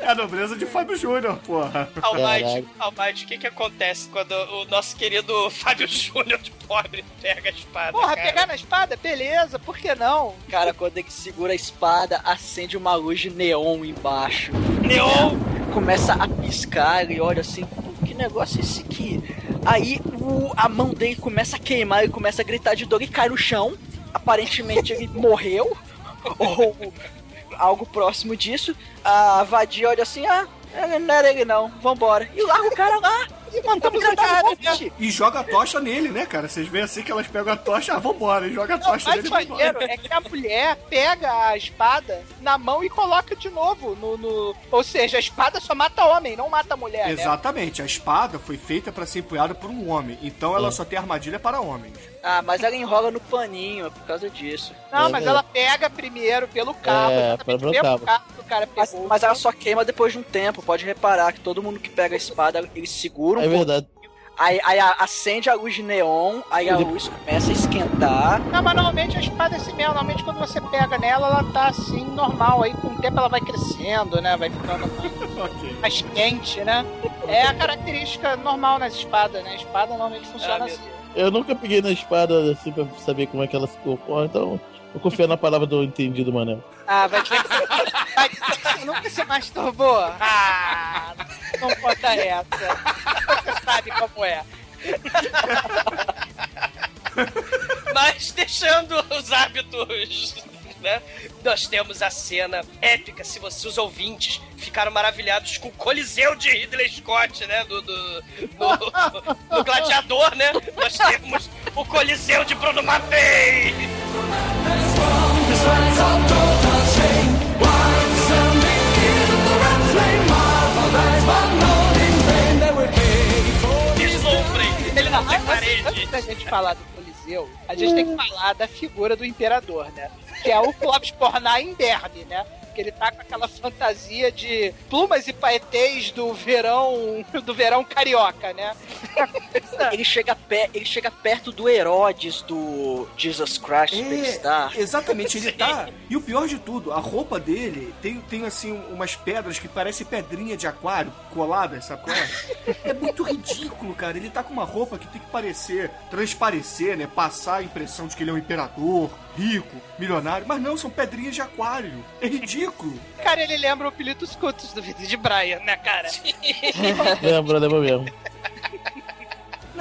É a nobreza de Fábio Júnior, porra. Almighty. Almighty, o que que acontece quando o nosso querido Fábio Júnior de pobre pega a espada, Porra, cara? pegar na espada, beleza, por que não? Cara, quando ele segura a espada, acende uma luz de neon embaixo. Neon! Começa a piscar, ele olha assim, "Pô, que negócio é esse aqui? Aí o- a mão dele começa a queimar, ele começa a gritar de dor e cai no chão. Aparentemente ele morreu, ou algo próximo disso. A vadia olha assim, ah, não era ele não, vambora. E larga o cara lá e mandamos o cara. E joga a tocha nele, né, cara? Vocês veem assim que elas pegam a tocha, ah, vambora, e joga a Não, tocha mais nele e vambora. maneiro é que a mulher pega a espada na mão e coloca de novo no, no- Ou seja, a espada só mata homem, não mata mulher, né? Exatamente, a espada foi feita pra ser empunhada por um homem, então ela só tem armadilha para homens. Ah, mas ela enrola no paninho, é por causa disso. Não, É, mas é. ela pega primeiro pelo cabo, É, pelo o cabo. que o cara Mas, mas ela só queima depois de um tempo. Pode reparar que todo mundo que pega a espada, eles seguram. É um verdade. Aí, aí acende a luz de neon, aí a luz começa a esquentar. Não, mas normalmente a espada é assim mesmo. Normalmente quando você pega nela, ela tá assim, normal. Aí com o tempo ela vai crescendo, né? Vai ficando ok. mais quente, né? É a característica normal nas espadas, né? A espada normalmente funciona Ah, assim. Eu nunca peguei na espada assim pra saber como é que ela se comporta, então eu confio na palavra do entendido, Manel. Ah, vai dizer que você, vai dizer que você nunca se masturbou? Ah, não conta essa. Você sabe como é. Mas deixando os hábitos, né? Nós temos a cena épica, se você, os ouvintes ficaram maravilhados com o Coliseu de Ridley Scott, né? Do, do, do- do Gladiador, né? Nós temos o Coliseu de Bruno Mattei! Deslumbrem! Ele tem parede! Antes da gente falar do Coliseu, a gente tem que falar da figura do imperador, né? Que é o Clóvis Pornar em Derby, né? Que ele tá com aquela fantasia de plumas e paetês do verão do verão carioca, né? Ele chega, pe- ele chega perto do Herodes do Jesus Christ Superstar. É, exatamente, ele tá. E o pior de tudo, a roupa dele tem, tem assim umas pedras que parecem pedrinha de aquário coladas, é? É muito ridículo, cara. Ele tá com uma roupa que tem que parecer, transparecer, né? Passar a impressão de que ele é um imperador, rico, milionário. Mas não, são pedrinhas de aquário. É ridículo. Cara, ele lembra o Pilitos Cutos do vídeo de Brian, né, cara? Lembra, lembra mesmo.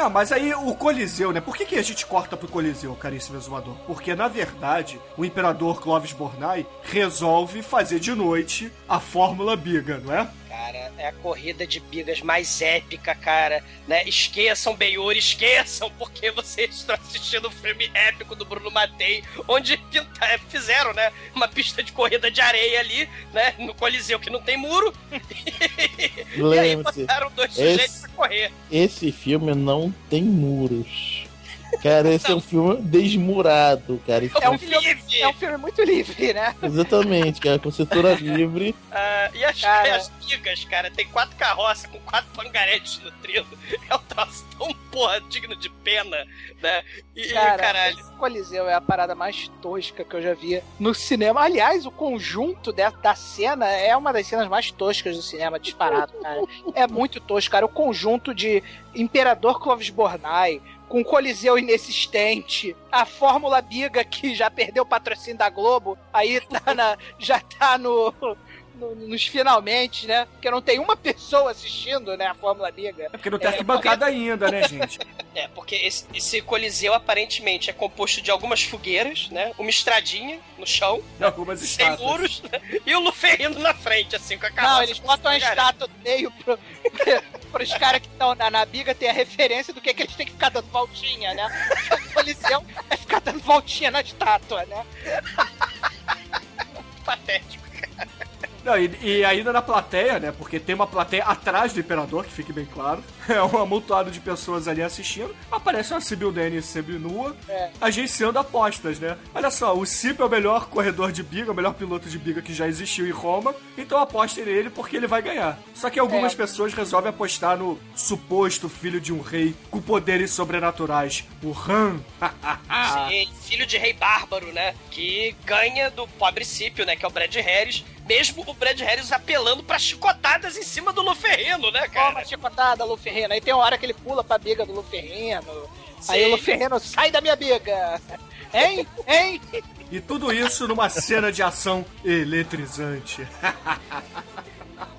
Não, mas aí o Coliseu, né? Por que, que a gente corta pro Coliseu, caríssimo exumador? Porque, na verdade, o imperador Clovis Bornai resolve fazer de noite a Fórmula Biga, não é? Cara, é a corrida de bigas mais épica, cara. Né? Esqueçam, Benhur, esqueçam, porque vocês estão assistindo o filme épico do Bruno Matei, onde pinta- é, fizeram, né? Uma pista de corrida de areia ali, né? No Coliseu que não tem muro. e aí Lembre-se, botaram dois sujeitos esse- pra correr. esse filme não tem muros. Cara, esse é um filme desmurado, cara. Esse É um, filme, é um filme muito livre, né? Exatamente, cara, com censura livre. Ah, e as, Cara. as bigas, cara, tem quatro carroças com quatro pangaretes no trilho. É um troço tão, porra, digno de pena, né? E, Cara, caralho. esse Coliseu é a parada mais tosca que eu já vi no cinema. Aliás, o conjunto da, da cena é uma das cenas mais toscas do cinema, disparado, cara. É muito tosco, cara. O conjunto de Imperador Clovis Bornai, com Coliseu inexistente, a Fórmula Biga que já perdeu o patrocínio da Globo, aí tá na- já tá no, no- nos finalmente, né? Porque não tem uma pessoa assistindo, né, a Fórmula Biga. É porque não tem É, arquibancada ainda, né, gente? É, porque esse, esse coliseu aparentemente é composto de algumas fogueiras, né? Uma estradinha no chão, Tem algumas sem estátuas. muros, né? e o Luferrino na frente, assim, com a carroça. Não, eles botam a estátua no meio pro, pros caras que estão na, na biga ter a referência do que, que eles têm que ficar dando voltinha, né? O coliseu é ficar dando voltinha na estátua, né? Patético. Não, e, e ainda na plateia, né? Porque tem uma plateia atrás do imperador, que fique bem claro. É um amontoado de pessoas ali assistindo. Aparece uma Sibyl Dennis semi-nua, É. agenciando apostas, né? Olha só, o Cip é o melhor corredor de biga, o melhor piloto de biga que já existiu em Roma. Então apostem nele porque ele vai ganhar. Só que algumas É. pessoas resolvem apostar no suposto filho de um rei com poderes sobrenaturais, o Han. Sim, filho de rei bárbaro, né? Que ganha do pobre Cípio, né? Que é o Brad Harris. Mesmo o Brad Harris apelando pra chicotadas em cima do Luferrino, né, Toma, cara? chicotada, Luferrino. Aí tem uma hora que ele pula pra biga do Luferrino. Aí Sim. o Luferrino sai da minha biga. Hein? Hein? E tudo isso numa cena de ação eletrizante.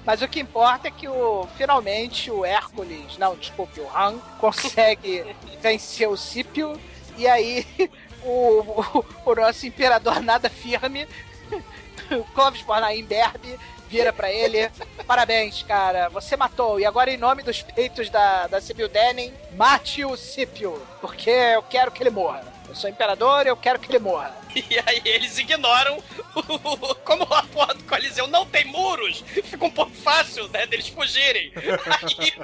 Mas o que importa é que o finalmente o Hércules, não, desculpe, o Han, consegue vencer o Cípio e aí o, o, o nosso imperador nada firme, o Clovis Bornai Imberbe, vira pra ele. Parabéns, cara, você matou. E agora, em nome dos peitos da, da Sibyl Denning, mate o Cípio, porque eu quero que ele morra. Eu sou imperador e eu quero que ele morra. E aí eles ignoram o- como a porra do Coliseu não tem muros, fica um pouco fácil, né, deles fugirem. Aí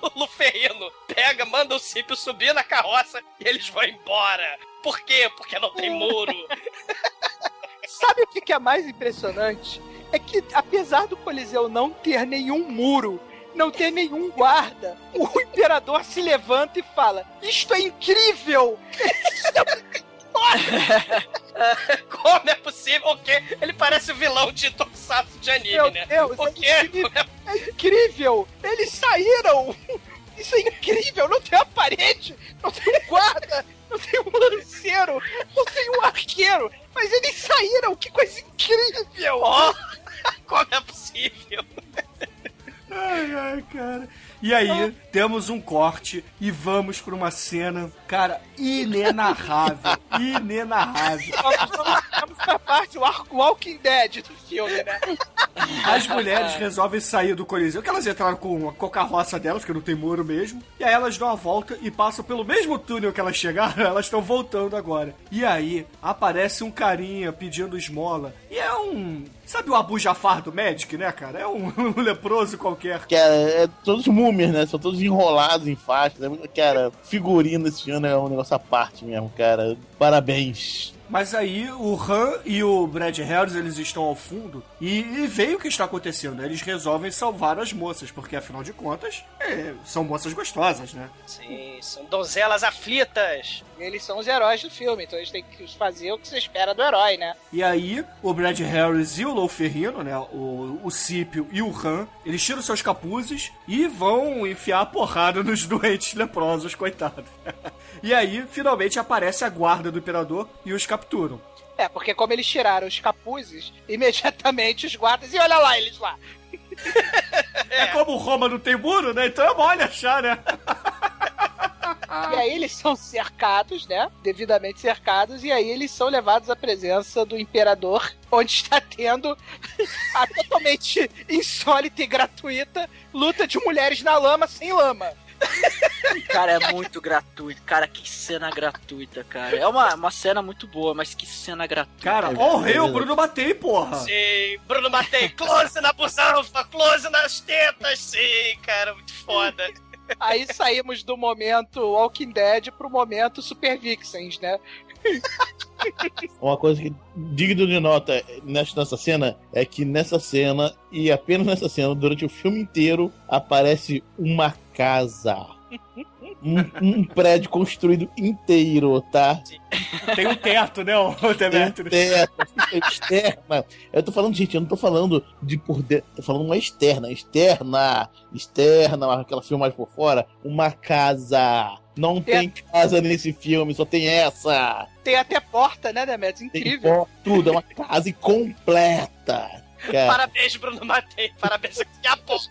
o Luferrino pega, manda o Cípio subir na carroça e eles vão embora. Por quê? Porque não tem muro. Sabe o que que é mais impressionante? É que, apesar do Coliseu não ter nenhum muro, não ter nenhum guarda, o imperador se levanta e fala: Isto é incrível! Como é possível? O quê? Ele parece o vilão de Tokusatsu de anime, Meu né? Deus, o é quê? incrível! É incrível! Eles saíram! Isso é incrível! Não tem uma parede, não tem um guarda, não tem um lanceiro, não tem um arqueiro, mas eles saíram! Que coisa incrível! Ó, como é possível? Ai, ai, cara. E aí, temos um corte e vamos pra uma cena, cara, inenarrável. inenarrável. Vamos, pra parte do arco Walking Dead do filme, né? As mulheres resolvem sair do Coliseu, que elas entraram com a, carroça delas, porque não tem muro mesmo. E aí elas dão a volta e passam pelo mesmo túnel que elas chegaram, elas estão voltando agora. E aí, aparece um carinha pedindo esmola. E é um. Sabe o Abu Jafar do Magic, né, cara? É um, um leproso qualquer. Cara, é todos múmias, né? São todos enrolados em faixas. né? Cara, figurino esse ano é um negócio à parte mesmo, cara. Parabéns. Mas aí o Han e o Brad Harris, eles estão ao fundo e, e veem o que está acontecendo. Eles resolvem salvar as moças, porque afinal de contas, é, são moças gostosas, né? Sim, são donzelas aflitas. Eles são os heróis do filme, então eles têm que fazer o que você espera do herói, né? E aí, o Brad Harris e o Lou Ferrino, né? O, o Cípio e o Han, eles tiram seus capuzes e vão enfiar a porrada nos doentes leprosos, coitados. e aí, finalmente, aparece a guarda do Imperador e os capturam. É, porque como eles tiraram os capuzes, imediatamente os guardas. E olha lá eles lá. É, como Roma não tem muro, né? Então é mole achar, né? E aí eles são cercados, né? Devidamente cercados, e aí eles são levados à presença do imperador, onde está tendo a totalmente insólita e gratuita luta de mulheres na lama sem lama. Cara, é muito gratuito. Cara, que cena gratuita, cara. É uma, uma cena muito boa, mas que cena gratuita. Cara, rei, o Bruno Batei, porra. Sim, Bruno Matei, close na busanfa, close nas tetas. Sim, cara, muito foda. Aí saímos do momento Walking Dead pro momento Super Vixens, né? Uma coisa que digno de nota nessa, nessa cena é que nessa cena, e apenas nessa cena, durante o filme inteiro, aparece uma casa. Um, um prédio construído inteiro, tá? Tem um teto, né, Tem Demetrius? teto, externa. Eu tô falando, gente, eu não tô falando de por dentro, tô falando uma externa, externa, externa, aquela filmagem por fora, uma casa. Não tem casa nesse filme, só tem essa. Tem até porta, né, Demetrius? Tem Incrível. por- tudo, é uma casa completa. Cara, Parabéns, Bruno Matei. Parabéns aqui a porta.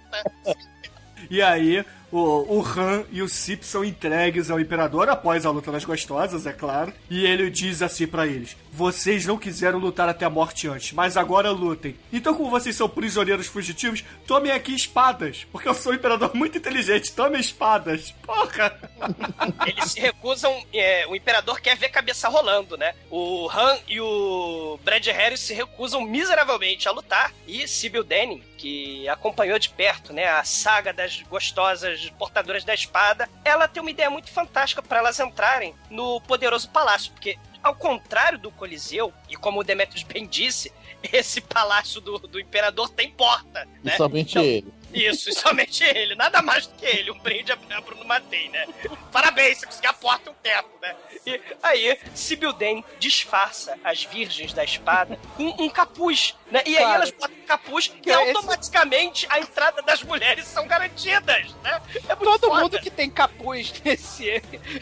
E aí, o, o Han e o Cip são entregues ao Imperador após a luta das gostosas, é claro. E ele diz assim pra eles: Vocês não quiseram lutar até a morte antes, mas agora lutem. Então, como vocês são prisioneiros fugitivos, tomem aqui espadas. Porque eu sou um imperador muito inteligente, tomem espadas. Porra! Eles se recusam. é, o imperador quer ver cabeça rolando, né? O Han e o Brad Harris se recusam miseravelmente a lutar. E Sybil Denning, que acompanhou de perto, né, a saga das gostosas portadoras da espada, ela tem uma ideia muito fantástica para elas entrarem no poderoso palácio, porque ao contrário do Coliseu, e como o Demetrius bem disse, esse palácio do, do imperador tem porta, e né? somente Então, ele. Isso, e somente ele, nada mais do que ele. Um brinde a Bruno Matei, né? Parabéns, você conseguiu a porta um teto, né? E aí, Sibyl Dane disfarça as virgens da espada com um capuz, né? E aí elas botam um capuz e é esse- automaticamente a entrada das mulheres são garantidas, né? É Todo foda. mundo que tem capuz nesse,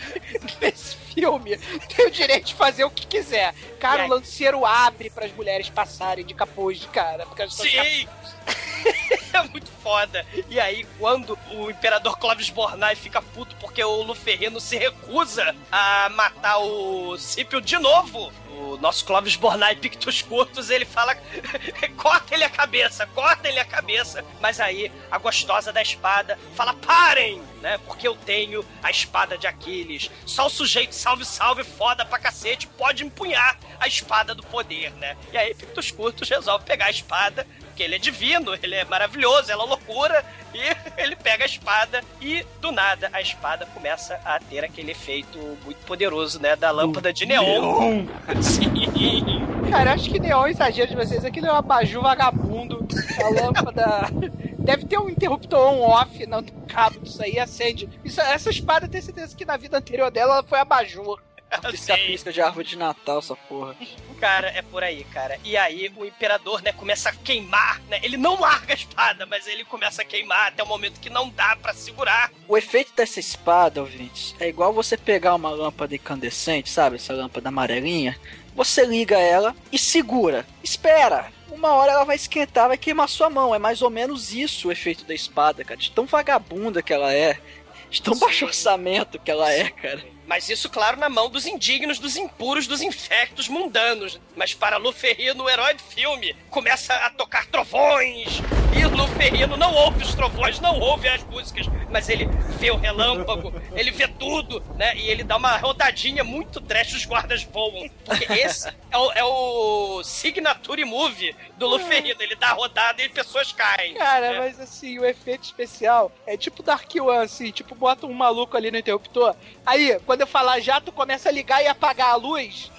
nesse filme tem o direito de fazer o que quiser. Cara, o lanceiro abre para as mulheres passarem de capuz, cara. Porque elas de. Sim! é muito foda. E aí, quando o Imperador Clovis Bornai fica puto porque o Luferrino se recusa a matar o Scipio de novo, o nosso Clovis Bornai Pictus Curtos, ele fala: corta ele a cabeça, corta ele a cabeça. Mas aí, a gostosa da espada fala: parem! Né? Porque eu tenho a espada de Aquiles. Só o sujeito salve, salve, foda pra cacete, pode empunhar a espada do poder, né? E aí, Pictus Curtos resolve pegar a espada porque ele é divino, ele é maravilhoso, ela é loucura, e ele pega a espada e do nada a espada começa a ter aquele efeito muito poderoso, né, da lâmpada de neon. Sim. Cara, acho que neon é exagero de vocês. Aquilo é um abajur vagabundo. A lâmpada. Deve ter um interruptor on-off no cabo disso aí, acende. Isso, essa espada, tenho certeza que na vida anterior dela ela foi abajur. Pisca-pisca de árvore de Natal, essa porra. Cara, é por aí, cara. E aí o imperador, né, começa a queimar, né? Ele não larga a espada, mas ele começa a queimar até o momento que não dá pra segurar. O efeito dessa espada, ouvintes, é igual você pegar uma lâmpada incandescente, sabe? Essa lâmpada amarelinha. Você liga ela e segura. Espera! Uma hora ela vai esquentar, vai queimar sua mão. É mais ou menos isso o efeito da espada, cara. De tão vagabunda que ela é. De tão Sim. baixo orçamento que ela é, cara. Mas isso, claro, na mão dos indignos, dos impuros, dos infectos mundanos. Mas para Luferrino, o herói do filme, começa a tocar trovões. E Luferrino não ouve os trovões, não ouve as músicas. Mas ele vê o relâmpago, ele vê tudo, né? E ele dá uma rodadinha muito trash, os guardas voam. Porque esse é o, é o signature move do Luferrino. Ele dá a rodada e pessoas caem. Cara, né? mas assim, o efeito especial é tipo Dark One, assim, tipo, bota um maluco ali no interruptor. Aí, quando eu falar já, tu começa a ligar e apagar a luz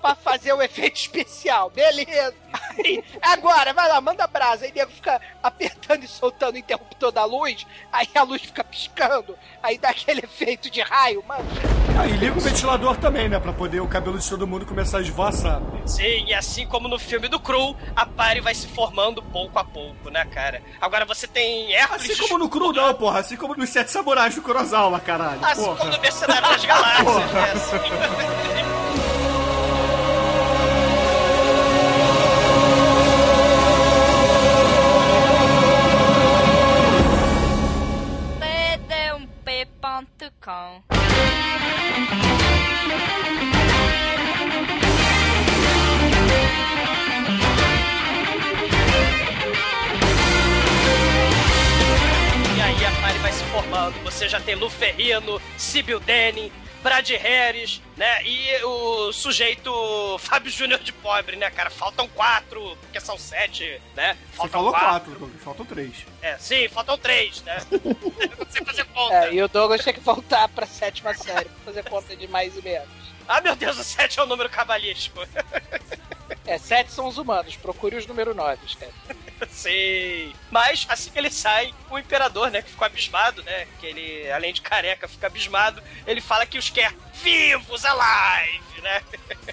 pra fazer o efeito especial. Beleza. Aí, agora, vai lá, manda brasa. Aí o nego fica apertando e soltando o interruptor da luz. Aí a luz fica piscando. Aí dá aquele efeito de raio, mano. Aí liga o ventilador também, né? Pra poder o cabelo de todo mundo começar a esvoaçar. Sim, e assim como no filme do Cru, a pare vai se formando pouco a pouco, né, cara? Agora você tem Hércules... Assim como no Cru, não, porra. Assim como nos Sete Samurais do Kurosawa, caralho. Assim porra. como no Mercenário das Galáxias, Porra. né? Assim. td1p.com E aí a pare vai se formando. Você já tem Lu Ferrino, Sibyl Brad Harris, né? E o sujeito Fábio Júnior de pobre, né, cara? Faltam quatro, porque são sete, né? Você Faltam falou quatro, Douglas. Faltam três. É, sim, faltam três, né? Não sei fazer conta. É, e o Douglas tem que voltar pra sétima série pra fazer conta de mais e menos. Ah, meu Deus, o sete é o número cabalístico. É, sete são os humanos, procure os número nove, cara. Sim. Mas assim que ele sai, o imperador, né, que ficou abismado, né, que ele, além de careca, fica abismado, ele fala que os quer vivos, alive, né?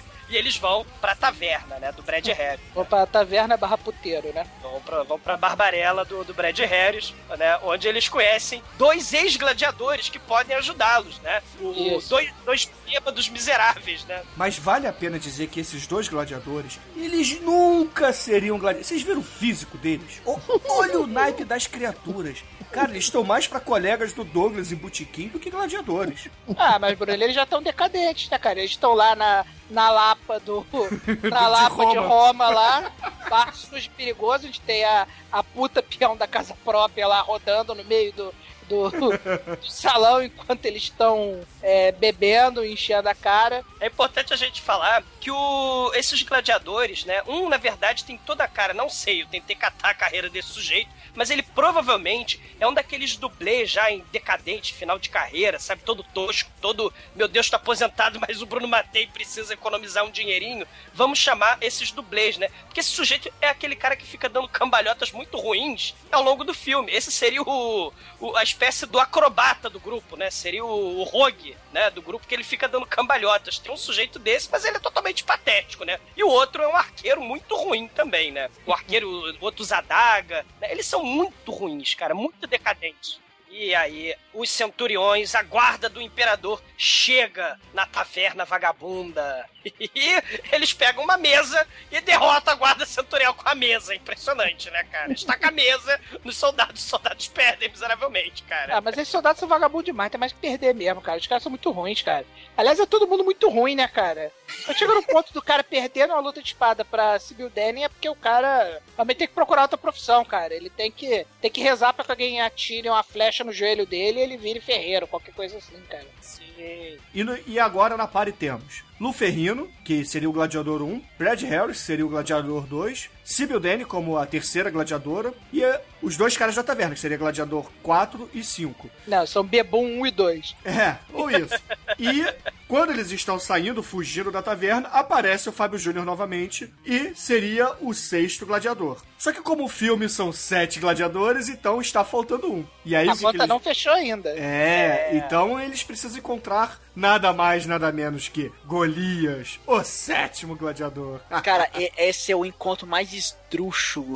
E eles vão pra taverna, né, do Brad Harris. Vou pra taverna barra puteiro, né? Vão pra, vão pra Barbarella do, do Brad Harris, né? Onde eles conhecem dois ex-gladiadores que podem ajudá-los, né? O, dois, dois bêbados miseráveis, né? Mas vale a pena dizer que esses dois gladiadores, eles nunca seriam gladiadores. Vocês viram o físico deles? O- olha o naipe das criaturas. Cara, eles estão mais pra colegas do Douglas e Botequim do que gladiadores. Ah, mas Bruno, eles já estão decadentes, né, cara? Eles estão lá na, na Lapa do. Na De Lapa de Roma. Roma lá, bar sujo e perigoso, onde tem a, a puta peão da casa própria lá rodando no meio do. Do, do salão enquanto eles estão é, bebendo, enchendo a cara. É importante a gente falar que o, esses gladiadores, né? Um, na verdade, tem toda a cara, não sei, eu tentei catar a carreira desse sujeito, mas ele provavelmente é um daqueles dublês já em decadente, final de carreira, sabe? Todo tosco, todo, meu Deus, tô aposentado, mas o Bruno Matei precisa economizar um dinheirinho. Vamos chamar esses dublês, né? Porque esse sujeito é aquele cara que fica dando cambalhotas muito ruins ao longo do filme. Esse seria o, o- a do acrobata do grupo, né? Seria o, o rogue, né? Do grupo que ele fica dando cambalhotas. Tem um sujeito desse, mas ele é totalmente patético, né? E o outro é um arqueiro muito ruim também, né? O arqueiro, o outro né? Eles são muito ruins, cara, muito decadentes. E aí, os centuriões, a guarda do imperador, chega na taverna vagabunda. E eles pegam uma mesa e derrotam a guarda centurial com a mesa. Impressionante, né, cara? Estaca a mesa nos soldados, os soldados perdem miseravelmente, cara. Ah, mas esses soldados são vagabundos demais, tem mais que perder mesmo, cara. Os caras são muito ruins, cara. Aliás, é todo mundo muito ruim, né, cara? Eu chego no ponto do cara perder numa luta de espada pra Sibyl Denning é porque o cara também tem que procurar outra profissão, cara. Ele tem que, tem que rezar pra que alguém atire uma flecha no joelho dele e ele vire ferreiro, qualquer coisa assim, cara. Sim. E, no- e agora na pare temos Lu Ferrino, que seria o Gladiador 1, Brad Harris, que seria o Gladiador 2, Sibyl Denny como a terceira gladiadora, e eh, os dois caras da taverna, que seria Gladiador 4 e 5. Não, são Bebum 1 e 2. É, ou isso. E quando eles estão saindo, fugindo da taverna, aparece o Fábio Júnior novamente e seria o sexto gladiador. Só que como o filme são sete gladiadores, então está faltando um. E aí A o que que conta eles- não fechou ainda. é, então eles precisam encontrar nada mais, nada menos que Golias, o sétimo gladiador. Cara, esse é o encontro mais esdrúxulo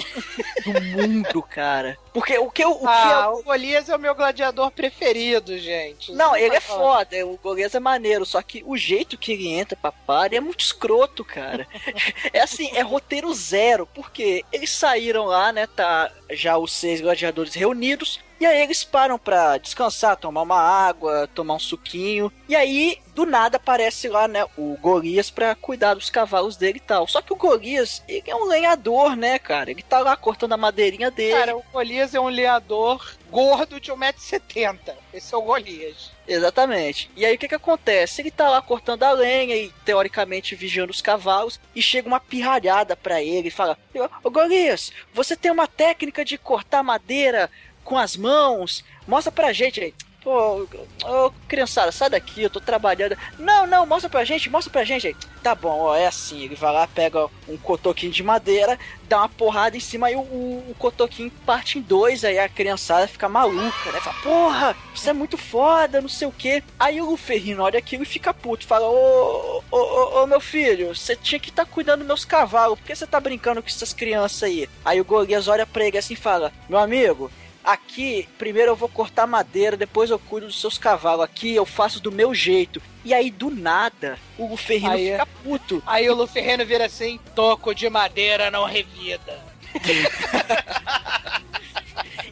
do mundo, cara. Porque o que eu. O que ah, eu- o Golias é o meu gladiador preferido, gente. Não, ele é pode falar. foda, o Golias é maneiro, só que o jeito que ele entra pra party é muito escroto, cara. É assim, é roteiro zero, porque eles saíram lá, né, tá já os seis gladiadores reunidos, E aí eles param pra descansar, tomar uma água, tomar um suquinho. E aí, do nada, aparece lá, né, o Golias pra cuidar dos cavalos dele e tal. Só que o Golias, ele é um lenhador, né, cara? Ele tá lá cortando a madeirinha dele. Cara, o Golias é um lenhador gordo de 1,70m. Esse é o Golias. Exatamente. E aí o que que acontece? Ele tá lá cortando a lenha e teoricamente vigiando os cavalos e chega uma pirralhada pra ele e fala: "Ô Golias, você tem uma técnica de cortar madeira com as mãos? Mostra pra gente aí." Pô, ô, criançada, sai daqui, eu tô trabalhando. Não, não, mostra pra gente, mostra pra gente. aí. Tá bom, ó, é assim. Ele vai lá, pega um cotoquinho de madeira, dá uma porrada em cima e o, o, o cotoquinho parte em dois. Aí a criançada fica maluca, né? Fala, porra, isso é muito foda, não sei o que. Aí o Luferrino olha aquilo e fica puto. Fala, ô, ô, ô, ô meu filho, você tinha que estar tá cuidando dos meus cavalos. Por que você tá brincando com essas crianças aí? Aí o Golias olha pra ele assim e fala, meu amigo, Aqui, primeiro eu vou cortar madeira, depois eu cuido dos seus cavalos. Aqui eu faço do meu jeito. E aí, do nada, o Luferrino Aí- fica puto. Aí o Luferreno vira assim: toco de madeira não revida.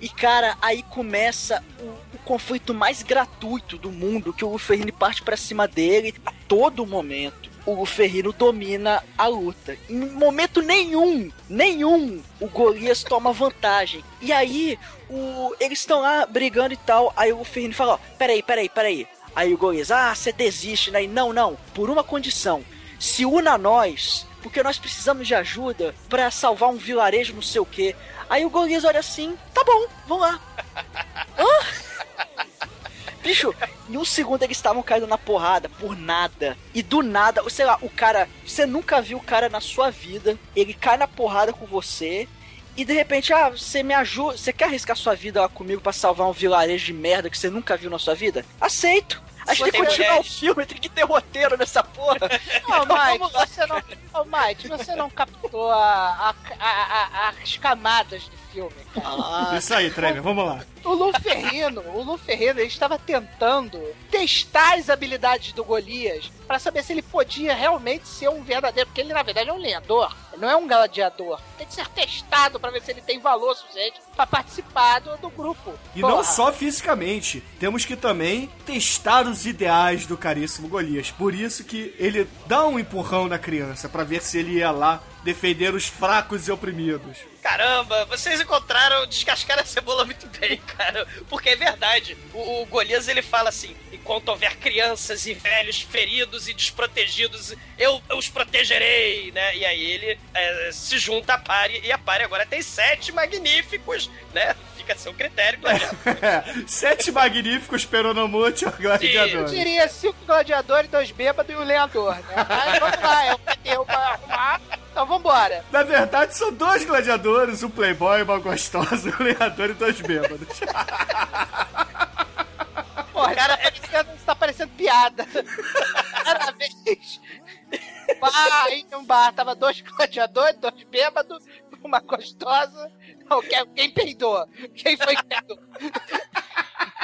E cara, aí começa o, o conflito mais gratuito do mundo, que o Luferrino parte pra cima dele a todo momento. O Luferrino domina a luta. Em momento nenhum, nenhum, o Golias toma vantagem. E aí, o, eles estão lá brigando e tal. Aí o Luferrino fala: Ó, peraí, peraí, peraí. Aí o Golias, ah, você desiste, né? E não, não, por uma condição. Se una a nós, porque nós precisamos de ajuda pra salvar um vilarejo, não sei o quê. Aí o Golias olha assim, tá bom, vamos lá. Hã? Bicho, em um segundo eles estavam caindo na porrada por nada. E do nada, sei lá, o cara. Você nunca viu o cara na sua vida. Ele cai na porrada com você. E de repente, ah, você me ajuda. Você quer arriscar sua vida lá comigo pra salvar um vilarejo de merda que você nunca viu na sua vida? Aceito! A gente tem que continuar o filme, tem que ter roteiro nessa porra. Ô, Então, Mike, você não, ô, Mike, você não captou a, a- a- a- as camadas do filme. Ah, Isso aí, Trevor, vamos lá. O Lu Ferrino, o Lu Ferrino, ele estava tentando testar as habilidades do Golias para saber se ele podia realmente ser um verdadeiro, porque ele na verdade é um lenhador, não é um gladiador. Tem que ser testado para ver se ele tem valor suficiente para participar do, do grupo. E Porra. não só fisicamente, temos que também testar os ideais do caríssimo Golias. Por isso que ele dá um empurrão na criança pra ver se ele ia lá defender os fracos e oprimidos. Caramba, vocês encontraram descascar a cebola muito bem, cara. Porque é verdade. O, o Golias ele fala assim: enquanto houver crianças e velhos feridos e desprotegidos, eu, eu os protegerei, né? E aí ele é, se junta à pare e a pare agora tem sete magníficos, né? Fica a seu critério, gladiador. Sete magníficos peronomútil Eu gladiadores. diria cinco gladiadores, dois bêbados e um lenhador, né? Mas vamos lá, é o que deu pra arrumar. Então vambora. Na verdade, são dois gladiadores, um playboy, uma gostosa, um lenhador e dois bêbados. Porra, cara, tá parecendo, isso tá parecendo piada. Cada vez. Bar, em um bar, tava dois gladiadores, dois bêbados, uma gostosa. Não, quem, quem peidou? Quem foi que peidou?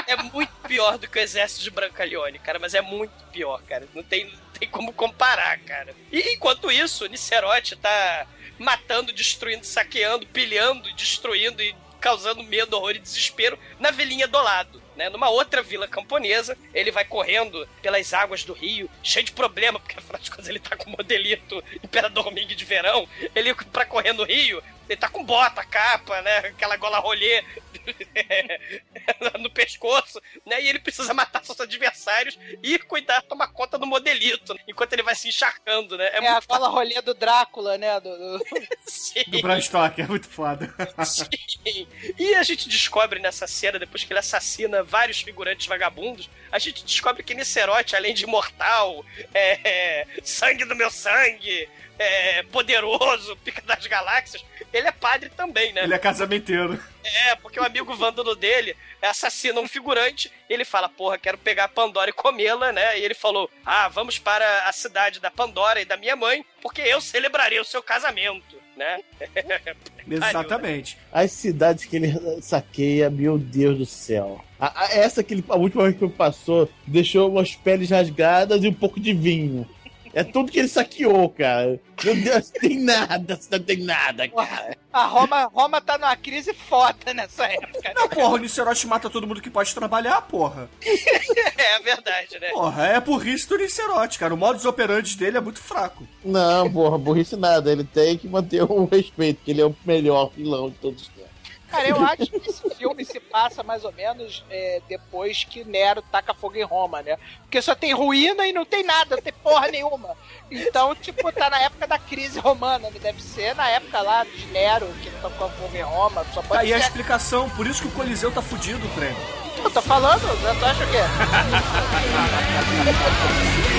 É muito pior do que o exército de Brancaleone, cara, mas é muito pior, cara. Não tem, não tem como comparar, cara. E enquanto isso, Nicerote tá matando, destruindo, saqueando, pilhando, destruindo e causando medo, horror e desespero na vilinha do lado. Né? Numa outra vila camponesa, ele vai correndo pelas águas do rio, cheio de problema, porque afinal de contas ele tá com o modelito Imperador Ming de verão. Ele, pra correr no rio, ele tá com bota, capa, né? Aquela gola rolê no pescoço, né? E ele precisa matar seus adversários e cuidar, tomar conta do modelito, enquanto ele vai se encharcando, né? É, a muito fala rolê do Drácula, né? Do, do- Sim. Do Bram Stoker, é muito foda. Sim. E a gente descobre nessa cena, depois que ele assassina vários figurantes vagabundos, a gente descobre que Nicerote, além de imortal, é, é, sangue do meu sangue, é, poderoso, pica das galáxias, ele é padre também, né? Ele é casamenteiro. É, porque o amigo vândalo dele assassina um figurante, ele fala, porra, quero pegar a Pandora e comê-la, né? E ele falou, ah, vamos para a cidade da Pandora e da minha mãe, porque eu celebrarei o seu casamento, né? Exatamente. As cidades que ele saqueia, meu Deus do céu. A- a- essa que ele, a última vez que ele passou, deixou umas peles rasgadas e um pouco de vinho. É tudo que ele saqueou, cara. Meu Deus, tem nada, não tem nada, cara. A Roma, Roma tá numa crise foda nessa época. Não, porra, o Nicerote mata todo mundo que pode trabalhar, porra. É verdade, né? Porra, é burrice do Nicerote, cara. O modus operandi dele é muito fraco. Não, porra, burrice nada. Ele tem que manter o respeito, que ele é o melhor vilão de todos os tempos. Cara, eu acho que esse filme se passa mais ou menos é, depois que Nero taca fogo em Roma, né? Porque só tem ruína e não tem nada, não tem porra nenhuma. Então, tipo, tá na época da crise romana, né? deve ser na época lá de Nero, que tocou fogo em Roma. Só pode a ser. explicação, por isso que o Coliseu tá fudido, trem. Eu tô falando, né? tu acha o quê?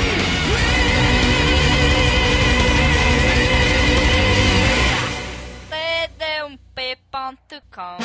td1p.com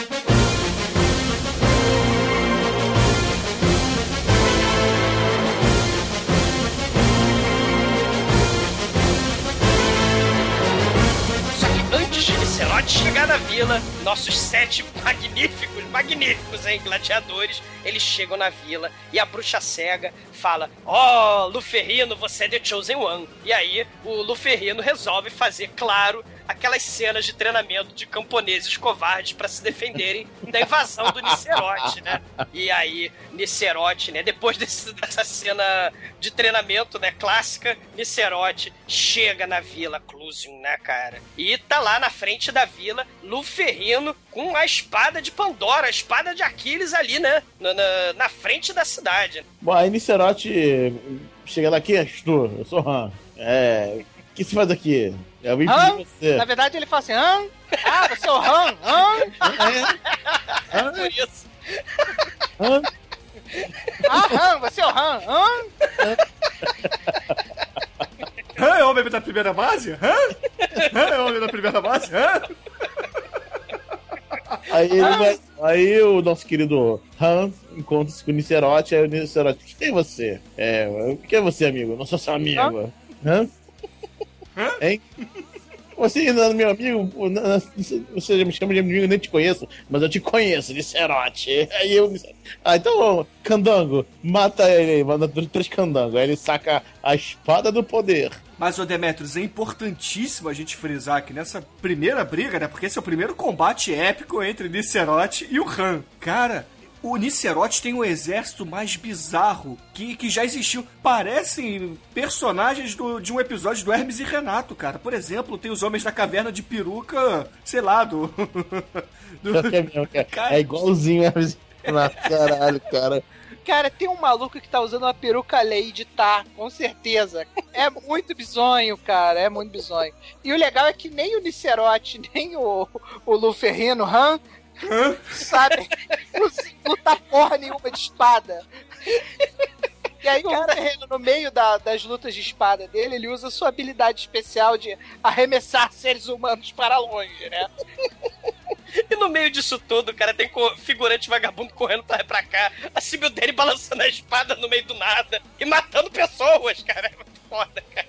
Só que antes de Licerote chegar na vila, nossos sete magníficos, magníficos, hein, gladiadores, eles chegam na vila e a bruxa cega fala: Ó, oh, Luferrino, você é The Chosen One. E aí, o Luferrino resolve fazer, claro, aquelas cenas de treinamento de camponeses covardes para se defenderem da invasão do Nicerote, né? E aí, Nicerote, né? Depois desse- dessa cena de treinamento, né? Clássica, Nicerote chega na vila Clusium, né, cara? E tá lá na frente da vila, Luferrino com a espada de Pandora, a espada de Aquiles ali, né? Na, na, na frente da cidade. Bom, aí Nicerote chega daqui, Astur, eu sou Han. É. O que se faz aqui? Eu vim Han? Na verdade, ele fala assim: Hã? Ah, você é o Han? Hã? Han? Por isso. Han? Ah, Han, você é o Han? Hã? Hã, é homem da primeira base? Hã? Hã, é homem da primeira base? Hã? Aí, ele vai- aí o nosso querido Han encontra-se com o Nicerote, aí o Nicerote, quem é você? É, quem é você, amigo? Eu não sou seu amigo. Hã? Hein? Você meu amigo? Você me chama de amigo, eu nem te conheço, mas eu te conheço, Nicerote. Aí eu. Ah, então Candango, mata ele, manda três candangos. Aí ele saca a espada do poder. Mas, ô Demetrius, é importantíssimo a gente frisar que nessa primeira briga, né? Porque esse é o primeiro combate épico entre Nicerote e o Han. Cara, o Nicerote tem um exército mais bizarro que, que já existiu. Parecem personagens do- de um episódio do Hermes e Renato, cara. Por exemplo, tem os Homens da Caverna de Peruca, sei lá, do... do- é. É igualzinho Hermes e Renato, caralho, cara. Cara, tem um maluco que tá usando uma peruca Lady, tá? Com certeza. É muito bizonho, cara. É muito bizonho. E o legal é que nem o Nicerote, nem o, o Luferrino, Han, sabem lutar porra nenhuma de espada. E aí o Luferrino, no meio da- das lutas de espada dele, ele usa sua habilidade especial de arremessar seres humanos para longe, né? E no meio disso tudo, cara, tem figurante vagabundo correndo pra, pra cá, a Sibyl Dane balançando a espada no meio do nada e matando pessoas, cara. É muito foda, cara.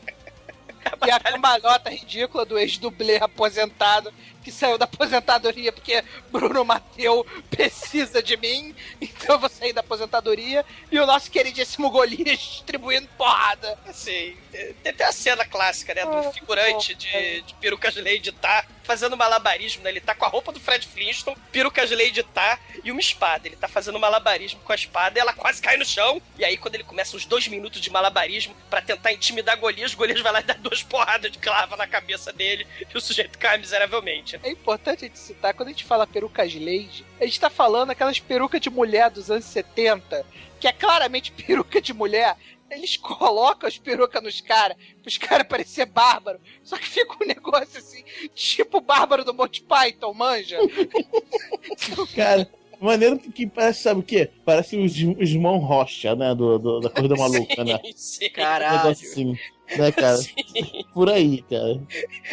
E a cambalhota ridícula do ex-dublê aposentado que saiu da aposentadoria porque Bruno Mateu precisa de mim, então eu vou sair da aposentadoria. E o nosso queridíssimo Golias distribuindo porrada. Assim, tem até a cena clássica, né? Do figurante de, de perucas Lady tá fazendo malabarismo, né? Ele tá com a roupa do Fred Flintstone, perucas Lady tá e uma espada. Ele tá fazendo malabarismo com a espada e ela quase cai no chão. E aí, quando ele começa os dois minutos de malabarismo pra tentar intimidar Golias, Golias vai lá e dá duas porradas de clava na cabeça dele e o sujeito cai miseravelmente. É importante a gente citar, quando a gente fala perucas Lady, a gente tá falando aquelas perucas de mulher dos anos 70, que é claramente peruca de mulher. Eles colocam as perucas nos caras, pros caras parecer bárbaro. Só que fica um negócio assim, tipo bárbaro do Monty Python, manja? Cara, maneiro que parece, sabe o quê? Parece os, os irmãos Rocha, né? Do, do- da Corrida Maluca, né? Sim. Um negócio assim, né, cara? Por aí, cara.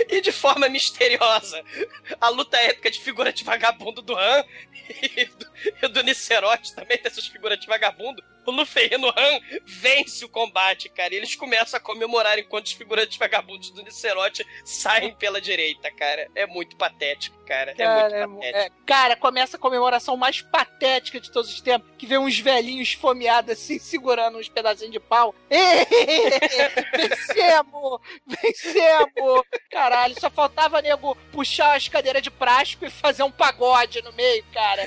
E de forma misteriosa, a luta épica de figurante vagabundo do Han e do, e do Nicerote também dessas figurantes vagabundo. O Luferrino Han vence o combate, cara. E eles começam a comemorar enquanto os figurantes vagabundos do Nicerote saem pela direita, cara. É muito patético, cara. É Cara, muito patético. é, cara, começa a comemoração mais patética de todos os tempos, que vê uns velhinhos esfomeados assim, segurando uns pedacinhos de pau. Vencemos! Vencemos! Caralho, só faltava nego puxar as cadeiras de plástico e fazer um pagode no meio, cara.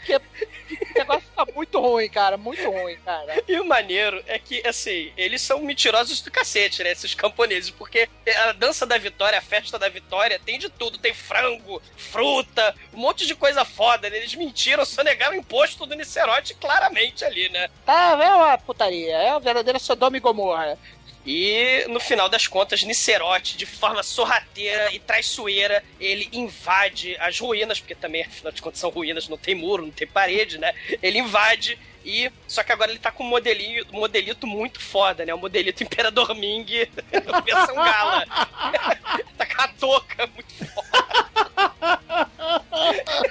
Porque o negócio tá muito ruim, cara. Muito ruim, cara. E o maneiro é que, assim, eles são mentirosos do cacete, né? Esses camponeses. Porque a dança da vitória, a festa da vitória, tem de tudo. Tem frango, fruta, um monte de coisa foda. Né? Eles mentiram, só negaram o imposto do Nicerote claramente ali, né? Ah, é uma putaria. É uma verdadeira Sodoma e Gomorra. E no final das contas, Nicerote, de forma sorrateira e traiçoeira, ele invade as ruínas, porque também, afinal de contas, são ruínas, não tem muro, não tem parede, né? Ele invade e. Só que agora ele tá com um modelinho, um modelito muito foda, né? O modelito Imperador Ming, versão gala. tá com a touca muito foda.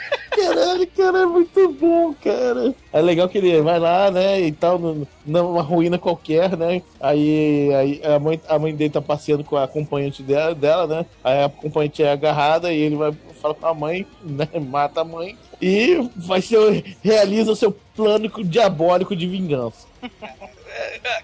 Caralho, cara, é muito bom, cara. É legal que ele vai lá, né, e tal, numa ruína qualquer, né? Aí, aí a, mãe, a mãe dele tá passeando com a acompanhante dela, dela, né? Aí a acompanhante é agarrada e ele vai falar com a mãe, né? Mata a mãe. E vai ser, realiza o seu plano diabólico de vingança.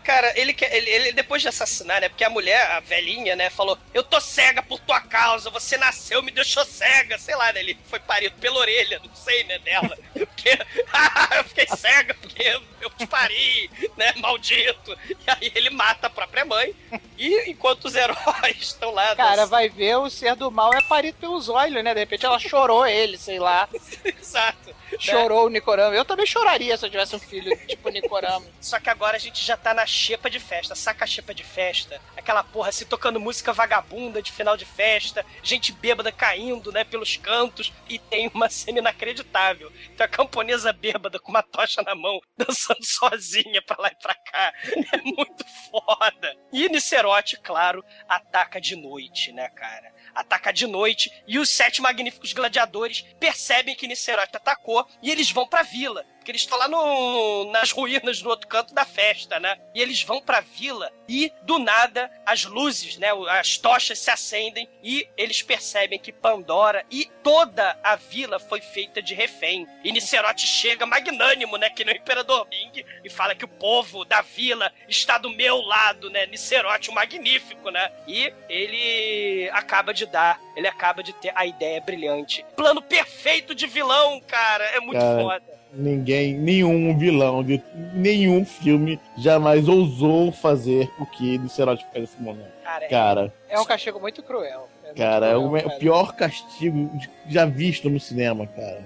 Cara, ele, quer- ele, ele depois de assassinar, né? Porque a mulher, a velhinha, né, falou: Eu tô cega por tua causa, você nasceu, me deixou cega. Sei lá, né? Ele foi parido pela orelha, não sei, né, dela. Porque eu fiquei cega porque eu te pari, né? Maldito. E aí ele mata a própria mãe. E enquanto os heróis estão lá. Cara, vai ver o ser do mal é parido pelos olhos, né? De repente ela chorou ele, sei lá. Exato. Chorou o Nicorama. Eu também choraria se eu tivesse um filho tipo Nicorama. Só que agora a gente já tá na xepa de festa. Saca a de festa? Aquela porra se tocando música vagabunda de final de festa, gente bêbada caindo, né, pelos cantos, e tem uma cena inacreditável. Tem a camponesa bêbada com uma tocha na mão, dançando sozinha pra lá e pra cá. É muito foda. E Nicerote, claro, ataca de noite, né, cara? Ataca de noite e os sete magníficos gladiadores percebem que Nicerote atacou e eles vão pra vila. Porque eles estão lá no, nas ruínas do outro canto da festa, né? E eles vão pra vila e, do nada, as luzes, né? As tochas se acendem e eles percebem que Pandora e toda a vila foi feita de refém. E Nicerote chega magnânimo, né? Que no Imperador Ming e fala que o povo da vila está do meu lado, né? Nicerote, o magnífico, né? E ele acaba de dar, ele acaba de ter a ideia brilhante. Plano perfeito de vilão, cara. É muito Cara, foda. Ninguém, nenhum vilão de nenhum filme jamais ousou fazer o que Nicerote faz nesse momento. Cara, é- Cara, É um castigo muito cruel. É muito cara, é cruel, o, me- cara. o pior castigo já visto no cinema, cara.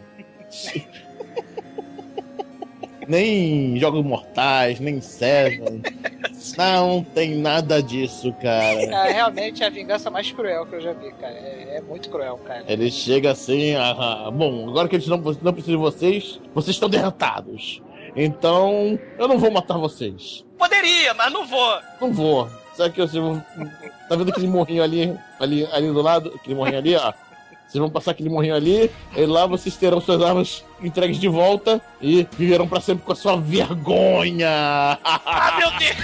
nem Jogos Mortais, nem Seven. Não tem nada disso, cara. É realmente a vingança mais cruel que eu já vi, cara. É, é muito cruel, cara. Ele chega assim, ah, ah, bom, agora que eles não, não precisam de vocês, vocês estão derrotados. Então, eu não vou matar vocês. Poderia, mas não vou. Não vou. Sabe que você tá vendo aquele morrinho ali, ali, ali do lado, aquele morrinho ali, ó. Vocês vão passar aquele morrinho ali, e lá vocês terão suas armas entregues de volta e viverão pra sempre com a sua vergonha. Ah, meu Deus!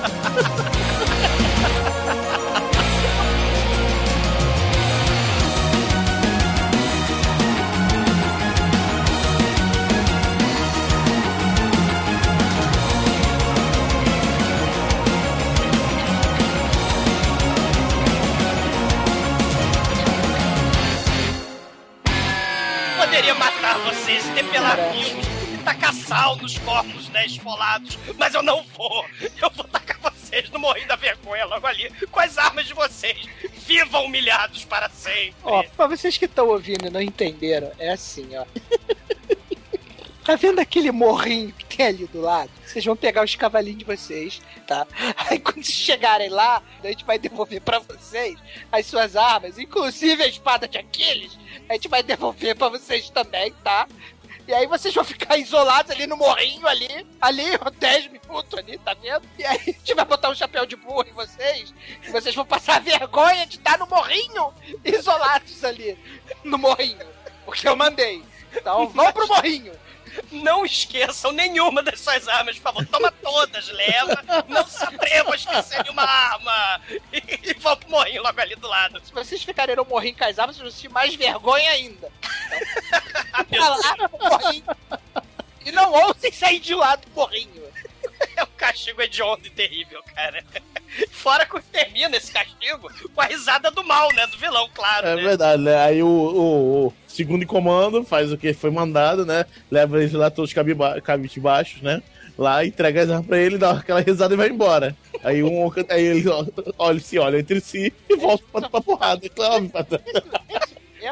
Poderia depelar vivos e tacar sal nos corpos, né, esfolados, mas eu não vou. Eu vou tacar vocês no morrinho da vergonha logo ali, com as armas de vocês. Vivam humilhados para sempre. Ó, pra vocês que estão ouvindo e não entenderam, é assim, ó. Tá vendo aquele morrinho que tem ali do lado? Vocês vão pegar os cavalinhos de vocês, tá? Aí quando chegarem lá, a gente vai devolver pra vocês as suas armas, inclusive a espada de Aquiles. A gente vai devolver pra vocês também, tá? E aí vocês vão ficar isolados ali no morrinho ali, ali, 10 minutos ali, tá vendo? E aí a gente vai botar um chapéu de burro em vocês, e vocês vão passar vergonha de estar no morrinho, isolados ali, no morrinho. Porque eu mandei. Então vão pro morrinho. Não esqueçam nenhuma das suas armas, por favor. Toma todas, leva. Não se atrevam a esquecer de uma arma. E, e vão pro morrinho logo ali do lado. Se vocês ficarem no morrinho com as armas, vocês vão sentir mais vergonha ainda. Então, lá. E não ousem sair de lá do morrinho. É um castigo hediondo e terrível, cara. Fora que termina esse castigo com a risada do mal, né? Do vilão, claro. É né? verdade, né? Aí o- o segundo em comando faz o que foi mandado, né? Leva eles lá todos cabiba- cabisbaixos, né? Lá, entrega as armas pra ele, dá aquela risada e vai embora. Aí um aí eles ó, olha, se olham entre si e voltam pra, pra porrada. Claro, pra-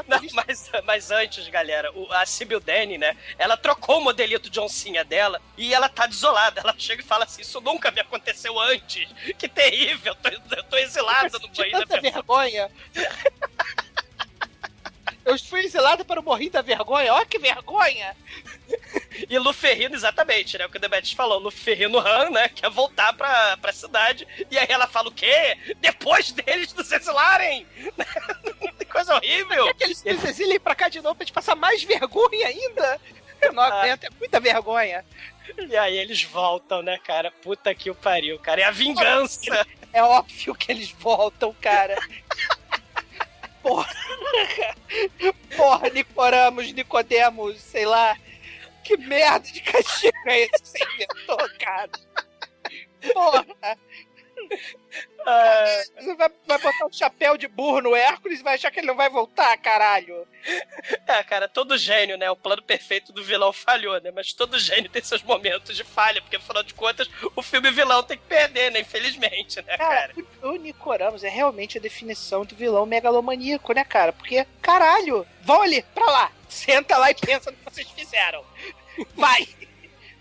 Não, mas, mas antes, galera, a Sibyl Danny, né? Ela trocou o modelito de oncinha dela e ela tá desolada. Ela chega e fala assim: Isso nunca me aconteceu antes. Que terrível, eu tô, eu tô exilada no De banho da tanta vergonha. Eu fui exilado para morrinho da vergonha. Olha que vergonha! E Luferrino, exatamente, né? O que o Demetrius falou. Luferrino Han, né? Quer voltar pra, pra cidade. E aí ela fala o quê? Depois deles nos exilarem! que coisa horrível! Quer que eles nos exilem pra cá de novo pra gente passar mais vergonha ainda? Eu não aguento, é muita vergonha. E aí eles voltam, né, cara? Puta que o pariu, cara. É a vingança! É óbvio que eles voltam, cara. Porra. Porra, Nicoramos, Nicodemos, sei lá. Que merda de castigo é esse que você inventou, cara? Porra. Você vai, vai botar um chapéu de burro no Hércules e vai achar que ele não vai voltar, caralho. É, cara, todo gênio, né? O plano perfeito do vilão falhou, né? Mas todo gênio tem seus momentos de falha, porque afinal de contas, o filme vilão tem que perder, né? Infelizmente, né, cara? Cara, o, o Nicoramos é realmente a definição do vilão megalomaníaco, né, cara? Porque, caralho, vão ali, pra lá. Senta lá e pensa no que vocês fizeram. Vai!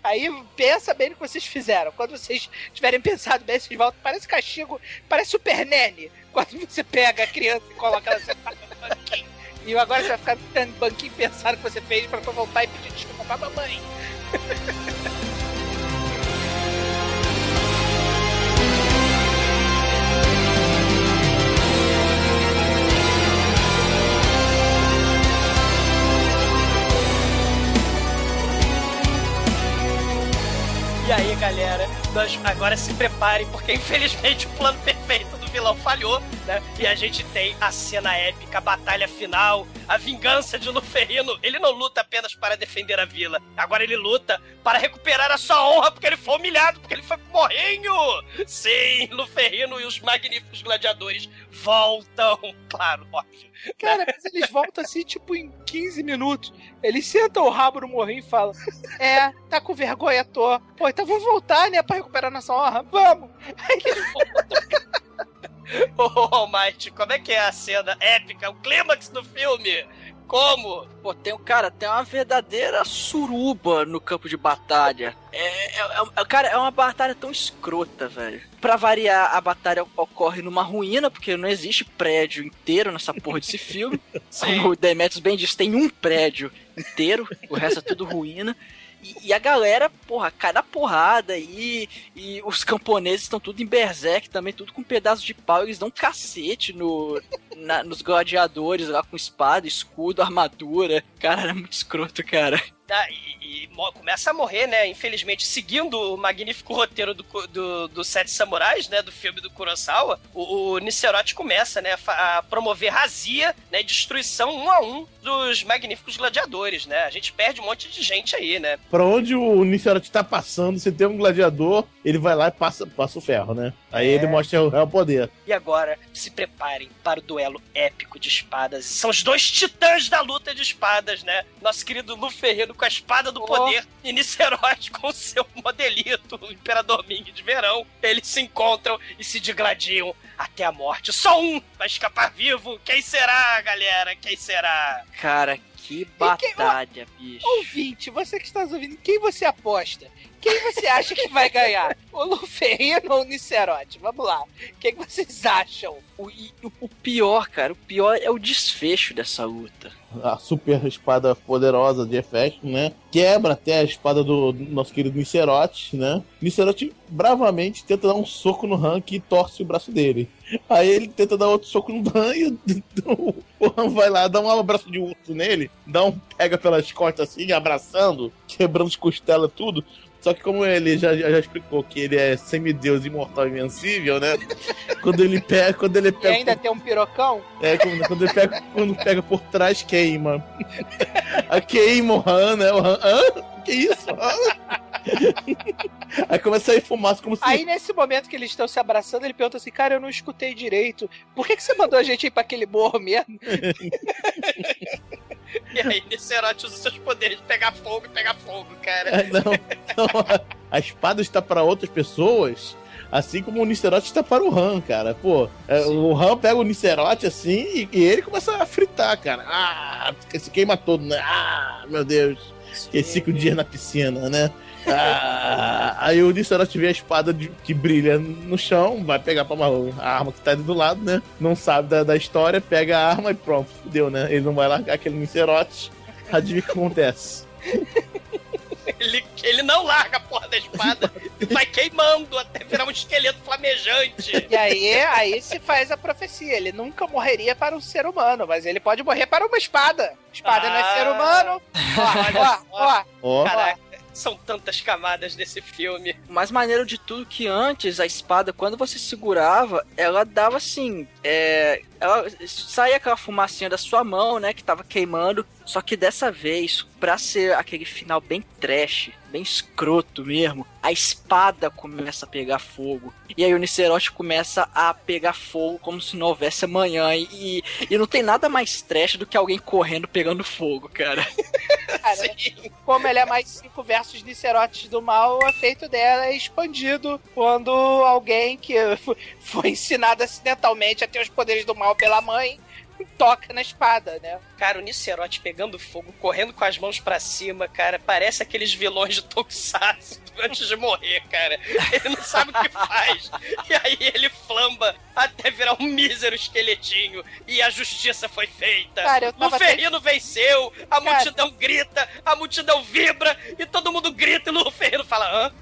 Aí pensa bem no que vocês fizeram. Quando vocês tiverem pensado bem, vocês voltam. Parece castigo, parece Super Nene. Quando você pega a criança e coloca ela sentada no banquinho. E agora você vai ficar no banquinho pensando o que você fez depois voltar e pedir desculpa pra mamãe. E aí, galera, nós agora se preparem, porque infelizmente o plano perfeito vilão falhou, né? E a gente tem a cena épica, a batalha final, a vingança de Luferrino. Ele não luta apenas para defender a vila, agora ele luta para recuperar a sua honra, porque ele foi humilhado, porque ele foi pro morrinho! Sim, Luferrino e os magníficos gladiadores voltam, claro, óbvio. Cara, mas eles voltam assim, tipo, em 15 minutos. Eles sentam o rabo no morrinho e falam: É, tá com vergonha à toa. Pô, então vamos voltar, né, pra recuperar nossa honra? Vamos! Aí eles voltam. Ô, Almighty, como é que é a cena épica, o clímax do filme? Como? Pô, tem um cara, tem uma verdadeira suruba no campo de batalha. É, é, é- cara, é uma batalha tão escrota, velho. Pra variar, a batalha ocorre numa ruína, porque não existe prédio inteiro nessa porra desse filme. Como o Demetrius bem disse, tem um prédio inteiro, o resto é tudo ruína. E, e a galera, porra, cai na porrada aí. E os camponeses estão tudo em berserk também, tudo com pedaço de pau. Eles dão um cacete no, na- nos gladiadores lá com espada, escudo, armadura. Cara, é muito escroto, cara. Ah, e, e começa a morrer, né? Infelizmente, seguindo o magnífico roteiro do, do, do Sete Samurais, né? Do filme do Kurosawa, o, o Nicerote começa, né? A, promover razia, né? Destruição um a um dos magníficos gladiadores, né? A gente perde um monte de gente aí, né? Pra onde o Nicerote tá passando, você tem um gladiador, ele vai lá e passa, passa o ferro, né? Aí É. ele mostra o, é o poder. E agora, se preparem para o duelo épico de espadas. São os dois titãs da luta de espadas, né? Nosso querido Lu Ferreiro com a espada do Oh. poder e Nicerote com o seu modelito, o Imperador Ming de verão. Eles se encontram e se digladiam até a morte. Só um vai escapar vivo. Quem será, galera? Quem será? Cara, que batalha, bicho. Ouvinte, você que está nos ouvindo, quem você aposta? Quem você acha que vai ganhar? O Luferrino ou o Nicerote? Vamos lá. O que, que vocês acham? O, o- o pior, cara, o pior é o desfecho dessa luta. A super espada poderosa de Hefesto, né? Quebra até a espada do nosso querido Nicerote, né? Nicerote bravamente tenta dar um soco no Hank e torce o braço dele. Aí ele tenta dar outro soco no Han e o, o Han vai lá, dá um abraço de urso nele, dá um pega pelas costas assim, abraçando, quebrando as costelas, tudo. Só que como ele já, já explicou que ele é semideus imortal e invencível, né? quando ele pega, quando ele E pega ainda tem um pirocão? é, quando, quando ele pega, quando pega por trás, queima. A queima o Han, né? O Han, hã? Que isso? Aí começa a sair fumaça como se. Aí, nesse momento que eles estão se abraçando, ele pergunta assim: Cara, eu não escutei direito. Por que, que você mandou a gente ir pra aquele morro mesmo? E aí, Nicerote usa seus poderes de pegar fogo e pegar fogo, cara. É, não, não, a- espada está para outras pessoas, assim como o Nicerote está para o Han, cara. Pô, é, o Han pega o Nicerote assim e, e ele começa a fritar, cara. Ah, se queima todo, né? Ah, meu Deus. Que cinco dias na piscina, né? Ah, aí o Nicerote vê a espada de- que brilha no chão, vai pegar pra uma, a arma que tá ali do lado, né? Não sabe da, da história, pega a arma e pronto, fudeu, né? Ele não vai largar aquele Nicerote. Adivinha o que acontece? Ele, ele não larga a porra da espada e vai queimando até virar um esqueleto flamejante. E aí, aí se faz a profecia. Ele nunca morreria para um ser humano, mas ele pode morrer para uma espada. Espada não é ser humano. Ó, ó, ó. Ó, Caraca, são tantas camadas desse filme. Mais maneiro de tudo que antes a espada, quando você segurava, ela dava assim. É, ela saía aquela fumacinha da sua mão, né? Que tava queimando. Só que dessa vez, pra ser aquele final bem trash, bem escroto mesmo, a espada começa a pegar fogo. E aí o Nicerote começa a pegar fogo como se não houvesse amanhã. E, e não tem nada mais trash do que alguém correndo pegando fogo, cara. Cara, como ele é mais cinco versos Nicerotes do mal, o efeito dela é expandido quando alguém que foi ensinado acidentalmente a ter os poderes do mal pela mãe toca na espada, né? Cara, o Nicerote pegando fogo, correndo com as mãos pra cima, cara, parece aqueles vilões de Tokusatsu antes de morrer, cara. Ele não sabe o que faz. E aí ele flamba até virar um mísero esqueletinho. E a justiça foi feita. Cara, o Ferrino venceu, a multidão grita, a multidão vibra, e todo mundo grita e o Ferrino fala, hã?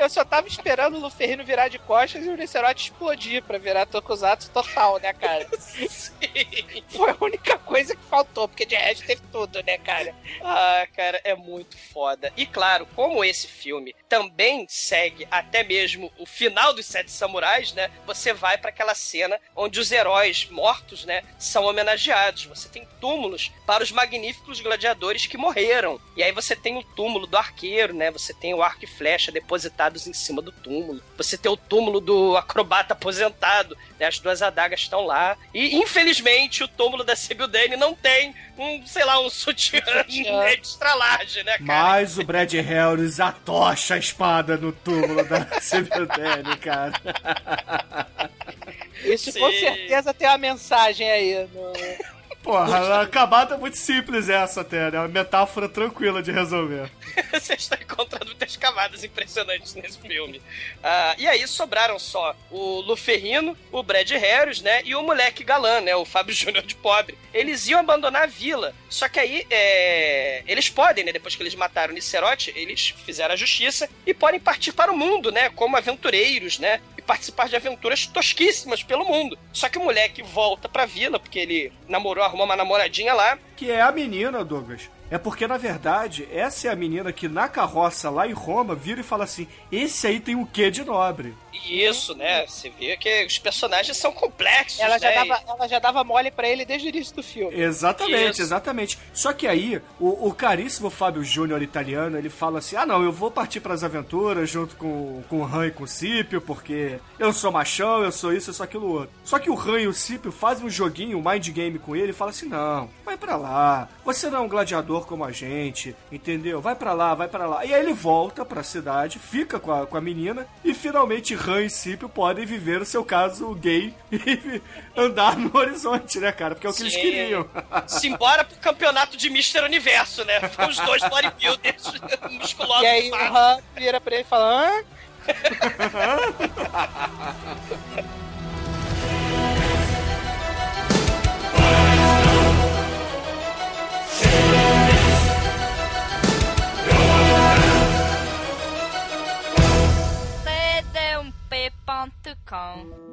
Eu só tava esperando o Luferrino virar de costas e o Nicerote explodir pra virar Tokusatsu total, né, cara? Foi a única coisa que faltou, porque de resto teve tudo, né, cara? Ah, cara, é muito foda. E claro, como esse filme também segue até mesmo o final dos Sete Samurais, né? Você vai pra aquela cena onde os heróis mortos, né, são homenageados. Você tem túmulos para os magníficos gladiadores que morreram. E aí você tem o túmulo do arqueiro, né? Você tem o arco e flecha em cima do túmulo. Você tem o túmulo do acrobata aposentado, né? As duas adagas estão lá. E infelizmente o túmulo da Sibyl Dane não tem um, sei lá, um sutiã, extra large, né, cara? Mas o Brad Harris atocha a espada no túmulo da Sibyl cara. Isso com Sim. certeza tem uma mensagem aí. No... Porra, acabada é muito simples essa até, né? Uma metáfora tranquila de resolver. Você está encontrando muitas camadas impressionantes nesse filme. Ah, e aí sobraram só o Luferrino, o Brad Harris, né? E o moleque galã, né? O Fábio Júnior de pobre. Eles iam abandonar a vila. Só que aí é, eles podem, né? Depois que eles mataram o Nicerote, eles fizeram a justiça e podem partir para o mundo, né? Como aventureiros, né? E participar de aventuras tosquíssimas pelo mundo. Só que o moleque volta pra vila, porque ele namorou, arrumou uma namoradinha lá. Que é a menina, Douglas. É porque, na verdade, essa é a menina que na carroça lá em Roma vira e fala assim: esse aí tem um quê de nobre. E Isso, né? Você vê que os personagens são complexos, Ela já, né? dava, ela já dava mole pra ele desde o início do filme. Exatamente, Isso. exatamente. Só que aí, o, o caríssimo Fábio Júnior italiano, ele fala assim: ah, não, eu vou partir pras aventuras junto com, com o Han e com o Cípio, porque eu sou machão, eu sou isso, eu sou aquilo outro. Só que o Han e o Cípio fazem um joguinho, um mind game com ele e fala assim: não, vai pra lá, você não é um gladiador como a gente, entendeu? Vai pra lá, vai pra lá. E aí ele volta pra cidade, fica com a, com a menina e finalmente Han e Cípio podem viver o seu caso gay e andar no horizonte, né, cara? Porque é o que eles Sim. queriam. Simbora pro campeonato de Mr. Universo, né? Foi os dois bodybuilders musculosos. E aí o Han vira pra ele e fala: Hã? td1p.com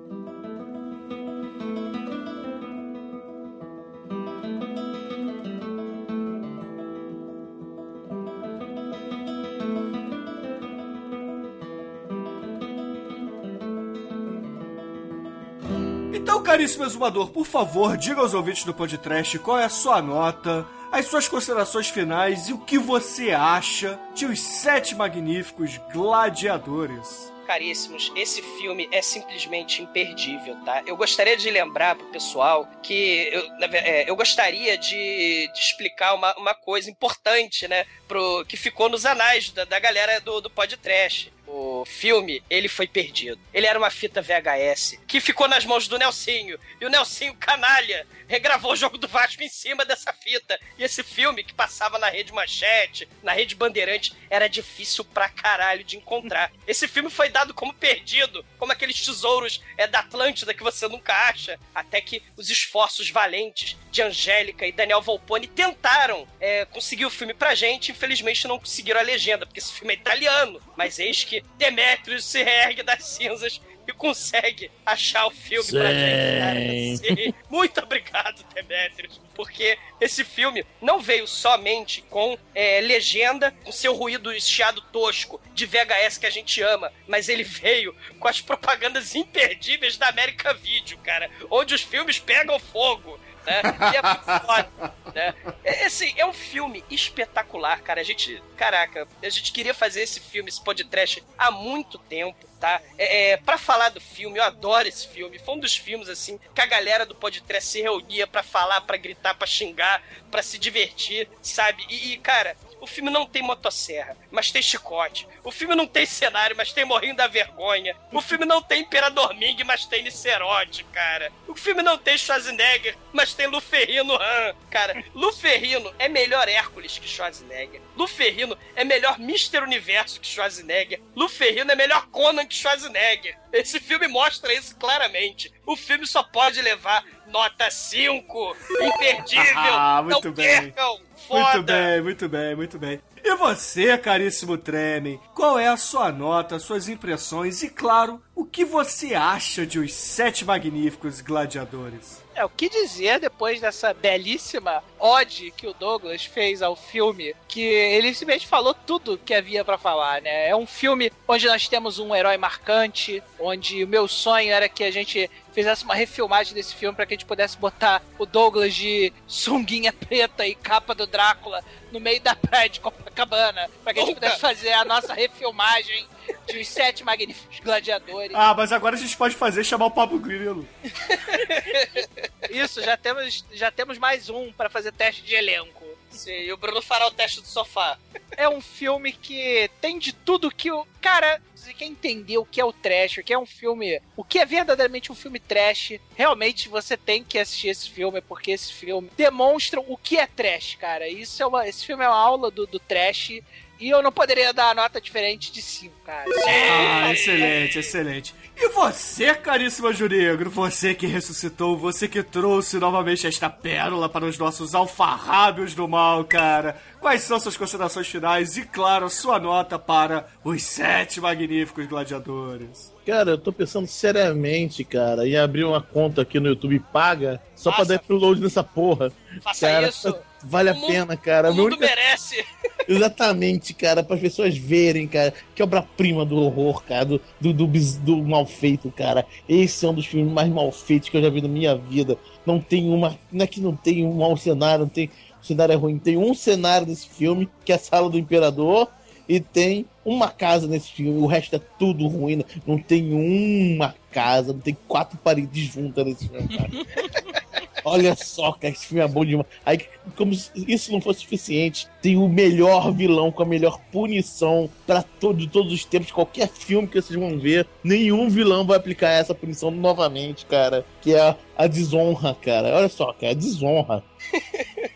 Então, caríssimo exumador, por favor, diga aos ouvintes do podcast qual é a sua nota as suas considerações finais e o que você acha de Os Sete Magníficos Gladiadores. Caríssimos, esse filme é simplesmente imperdível, tá? Eu gostaria de lembrar pro pessoal que eu, é, eu gostaria de, de explicar uma, uma coisa importante, né? Pro, que ficou nos anais da, da galera do, do podcast. O filme, ele foi perdido. Ele era uma fita VHS que ficou nas mãos do Nelsinho. E o Nelsinho, canalha, regravou o jogo do Vasco em cima dessa fita. E esse filme que passava na Rede Manchete, na Rede Bandeirante, era difícil pra caralho de encontrar. Esse filme foi dado como perdido, como aqueles tesouros é, da Atlântida que você nunca acha, até que os esforços valentes de Angélica e Daniel Volpone tentaram é, conseguir o filme pra gente. Infelizmente não conseguiram a legenda, porque esse filme é italiano. Mas eis que Demetrius se reergue das cinzas e consegue achar o filme pra gente. cara. Sim. Muito obrigado, Demetrius, porque esse filme não veio somente com é, legenda, com seu ruído e chiado tosco de VHS que a gente ama, mas ele veio com as propagandas imperdíveis da América Video, cara, onde os filmes pegam fogo. Né? E é muito foda, né? É, assim, é um filme espetacular, cara. A gente, caraca, a gente queria fazer esse filme, esse podcast, há muito tempo, tá? É, é, pra falar do filme, eu adoro esse filme. Foi um dos filmes, assim, que a galera do podcast se reunia pra falar, pra gritar, pra xingar, pra se divertir, sabe? E, e, cara, o filme não tem motosserra, mas tem chicote. O filme não tem cenário, mas tem morrinho da vergonha. O filme não tem Imperador Ming, mas tem Nicerote, cara. O filme não tem Schwarzenegger, mas tem Luferrino Han. Cara, Luferrino é melhor Hércules que Schwarzenegger. Luferrino é melhor Mr. Universo que Schwarzenegger. Luferrino é melhor Conan que Schwarzenegger. Esse filme mostra isso claramente. O filme só pode levar nota 5. Imperdível. Ah, muito não bem. percam. Foda. Muito bem, muito bem, muito bem. E você, caríssimo Tremen, qual é a sua nota, suas impressões e, claro, o que você acha de Os Sete Magníficos Gladiadores? É, o que dizer depois dessa belíssima ode que o Douglas fez ao filme, que ele simplesmente falou tudo que havia pra falar, né? É um filme onde nós temos um herói marcante, onde o meu sonho era que a gente fizesse uma refilmagem desse filme para que a gente pudesse botar o Douglas de sunguinha preta e capa do Drácula no meio da praia de Copacabana, para que a gente Nunca. pudesse fazer a nossa refilmagem de Os Sete Magníficos Gladiadores. Ah, mas agora a gente pode fazer chamar o Pablo Grilo. Isso, já temos, já temos mais um para fazer teste de elenco. Sim, e o Bruno fará o teste do sofá. É um filme que tem de tudo que o. Cara, você quer entender o que é o trash, o que é um filme. O que é verdadeiramente um filme trash, realmente você tem que assistir esse filme, porque esse filme demonstra o que é trash, cara. Isso é uma, esse filme é uma aula do, do trash. E eu não poderia dar a nota diferente de 5, cara. Ah, excelente, excelente. E você, caríssima Juregro, você que ressuscitou, você que trouxe novamente esta pérola para os nossos alfarrábios do mal, cara. Quais são suas considerações finais e, claro, sua nota para os sete magníficos gladiadores? Cara, eu tô pensando seriamente, cara, em abrir uma conta aqui no YouTube paga só pra Faça. dar upload nessa porra. Faça Cara, isso. Vale a mundo- pena, cara. O mundo única- merece. Exatamente, cara, para as pessoas verem, cara, que obra-prima do horror, cara, do, do, do, do mal feito, cara. Esse é um dos filmes mais mal feitos que eu já vi na minha vida. Não tem uma. Não é que não tem um mau cenário, não tem. O cenário é ruim. Tem um cenário desse filme, que é a Sala do Imperador, e tem uma casa nesse filme. O resto é tudo ruim. Não tem uma casa, não tem quatro paredes juntas nesse filme, cara. Olha só, cara, esse filme é bom demais. Aí, como se isso não fosse suficiente, tem o melhor vilão com a melhor punição pra todo, todos os tempos. Qualquer filme que vocês vão ver, nenhum vilão vai aplicar essa punição novamente, cara. Que é a, a desonra, cara. Olha só, cara, a desonra.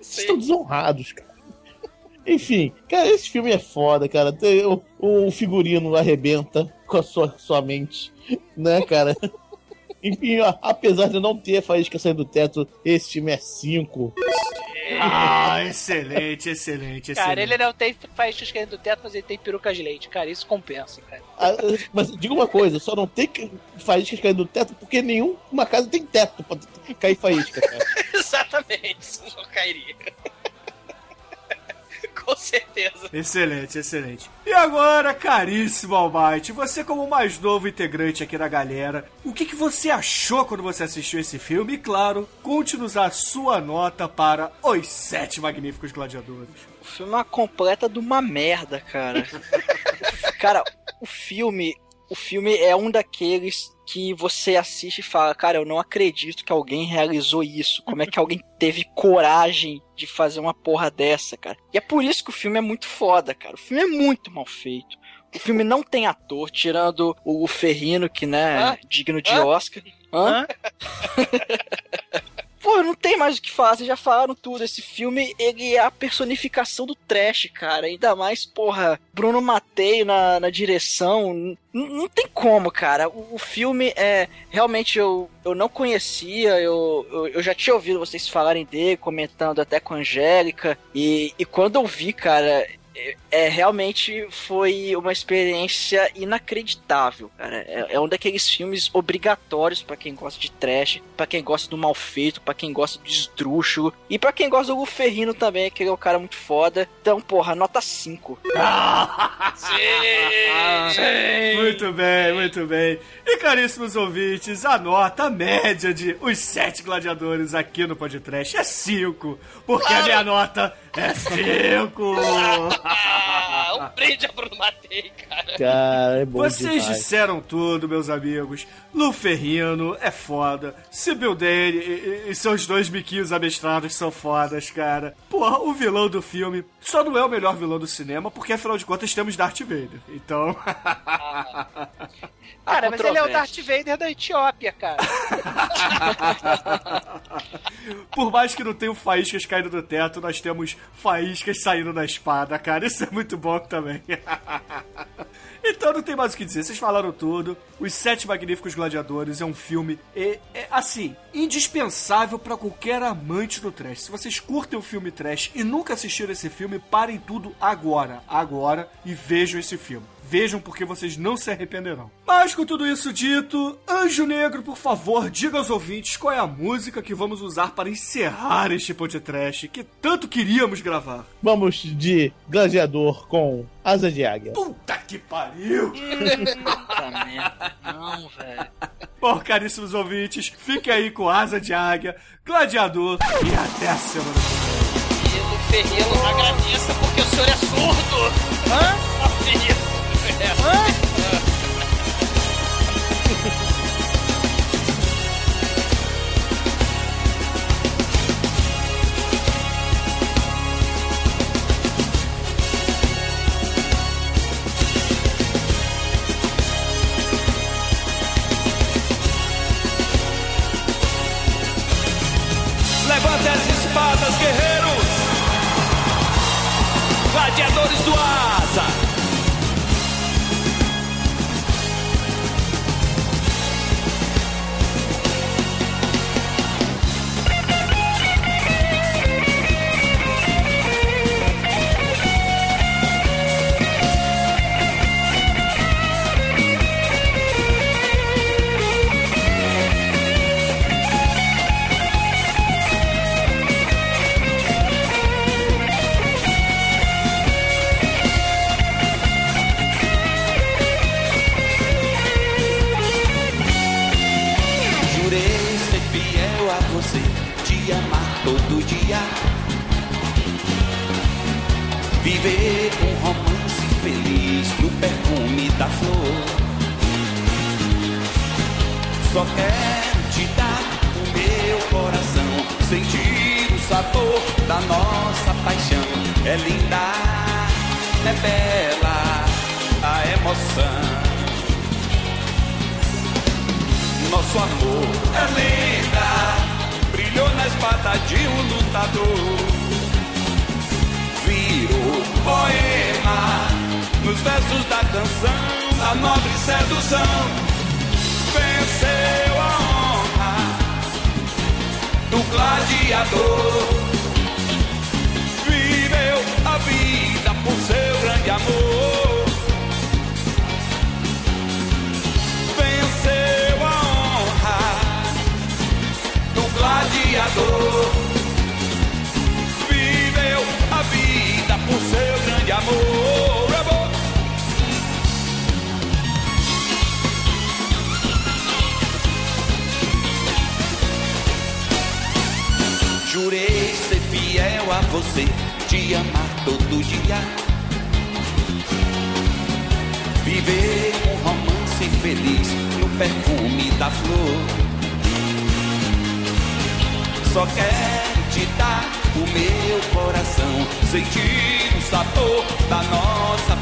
Vocês estão desonrados, cara. Enfim, cara, esse filme é foda, cara. O, o figurino arrebenta com a sua, sua mente, né, cara? Enfim, ó, apesar de não ter faísca saindo do teto, esse filme é 5. Ah, excelente, excelente, excelente. Cara, ele não tem faíscas caindo do teto, mas ele tem perucas de leite. Cara, isso compensa, cara. Ah, Mas diga uma coisa, só não tem faíscas caindo do teto porque nenhuma casa tem teto pra cair faísca, cara. Exatamente, isso não cairia. Com certeza. Excelente, excelente. E agora, caríssimo Almighty, você como o mais novo integrante aqui da galera, o que, que você achou quando você assistiu esse filme? E claro, conte-nos a sua nota para Os Sete Magníficos Gladiadores. O filme é uma completa de uma merda, cara. cara, o filme. O filme é um daqueles que você assiste e fala, cara, eu não acredito que alguém realizou isso. Como é que alguém teve coragem de fazer uma porra dessa, cara? E é por isso que o filme é muito foda, cara. O filme é muito mal feito. O filme não tem ator, tirando o Ferrino, que, né, digno de Hã? Oscar. Hã? Pô, não tem mais o que falar, vocês já falaram tudo. Esse filme, ele é a personificação do trash, cara. Ainda mais, porra, Bruno Matei na, na direção. Não tem como, cara. O, o filme é. Realmente eu, eu não conhecia, eu, eu, eu já tinha ouvido vocês falarem dele, comentando até com a Angélica. E, e quando eu vi, cara. É- É realmente foi uma experiência inacreditável, cara. É, é um daqueles filmes obrigatórios pra quem gosta de trash, pra quem gosta do mal feito, pra quem gosta do esdrúxulo e pra quem gosta do Hugo Ferrino também, que ele é um cara muito foda. Então, porra, nota 5. Sim! Muito bem, muito bem. E caríssimos ouvintes, a nota média de Os Sete Gladiadores aqui no Podcast é 5, porque a minha nota é 5. Ah, um brinde a Bruno Matei, cara. Cara, é bom Vocês demais. disseram tudo, meus amigos. Lu Ferrino é foda. Sibyl Dane e, e- e seus dois biquinhos amestrados são fodas, cara. Porra, o vilão do filme só não é o melhor vilão do cinema, porque afinal de contas temos Darth Vader. Então. Cara, mas ele é o. Darth Vader da Etiópia, cara. Por mais que não tenham faíscas caindo do teto, nós temos faíscas saindo da espada, cara. Isso é muito bom também. então não tem mais o que dizer. Vocês falaram tudo. Os Sete Magníficos Gladiadores é um filme, é, é, assim, indispensável pra qualquer amante do trash. Se vocês curtem o filme trash e nunca assistiram esse filme, parem tudo agora, agora e vejam esse filme. Vejam porque vocês não se arrependerão. Mas com tudo isso dito, Anjo Negro, por favor, diga aos ouvintes qual é a música que vamos usar para encerrar este podcast que tanto queríamos gravar. Vamos de gladiador com asa de águia. Puta que pariu! Puta merda. Não, velho. Bom, caríssimos ouvintes, fiquem aí com Asa de Águia, Gladiador e até a semana que vem. E o Ferrino agradeça porque o senhor é surdo. Hã? Só isso. É. Hã?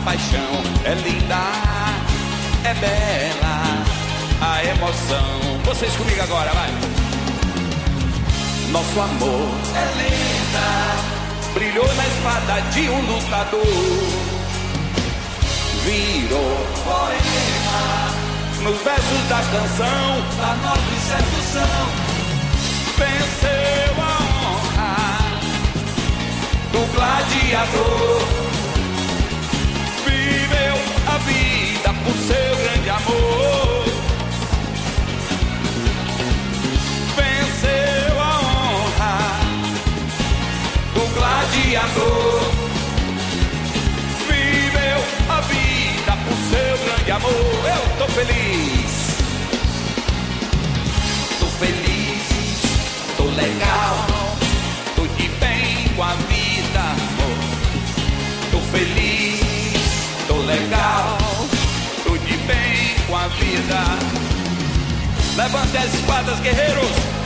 Paixão. É linda, é bela a emoção. Vocês comigo agora, vai. Nosso amor é linda, brilhou na espada de um lutador. Virou poema nos versos da canção da nobre sedução. Venceu a honra do gladiador. A vida por seu grande amor. Venceu a honra do gladiador. Viveu a vida por seu grande amor. Eu tô feliz. Tô feliz, tô legal. Tô de bem com a vida, amor. Tô feliz, tô legal. Tô de bem com a vida. Levante as espadas, guerreiros.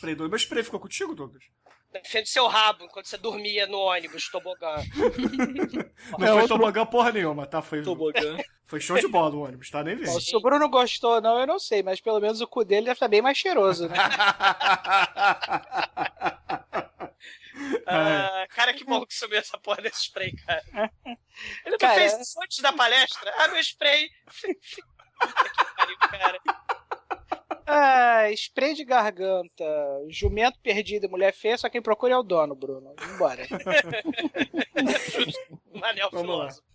Spray, Douglas? Meu spray ficou contigo, Douglas? Defende seu rabo enquanto você dormia no ônibus, tobogã. Não foi tobogã porra nenhuma, tá? Foi, Tobogã. foi show de bola o ônibus, tá? Nem vendo. Se o Bruno gostou ou não, eu não sei, mas pelo menos o cu dele deve estar bem mais cheiroso, né? Ah, cara, que bom que sumiu essa porra desse spray, cara. Ele não Cara, fez é- isso antes da palestra? Ah, meu spray. Puta que pariu, cara. Ah, spray de garganta, jumento perdido e mulher feia, só quem procura é o dono, Bruno. Vambora. Manel Vamos lá. filósofo.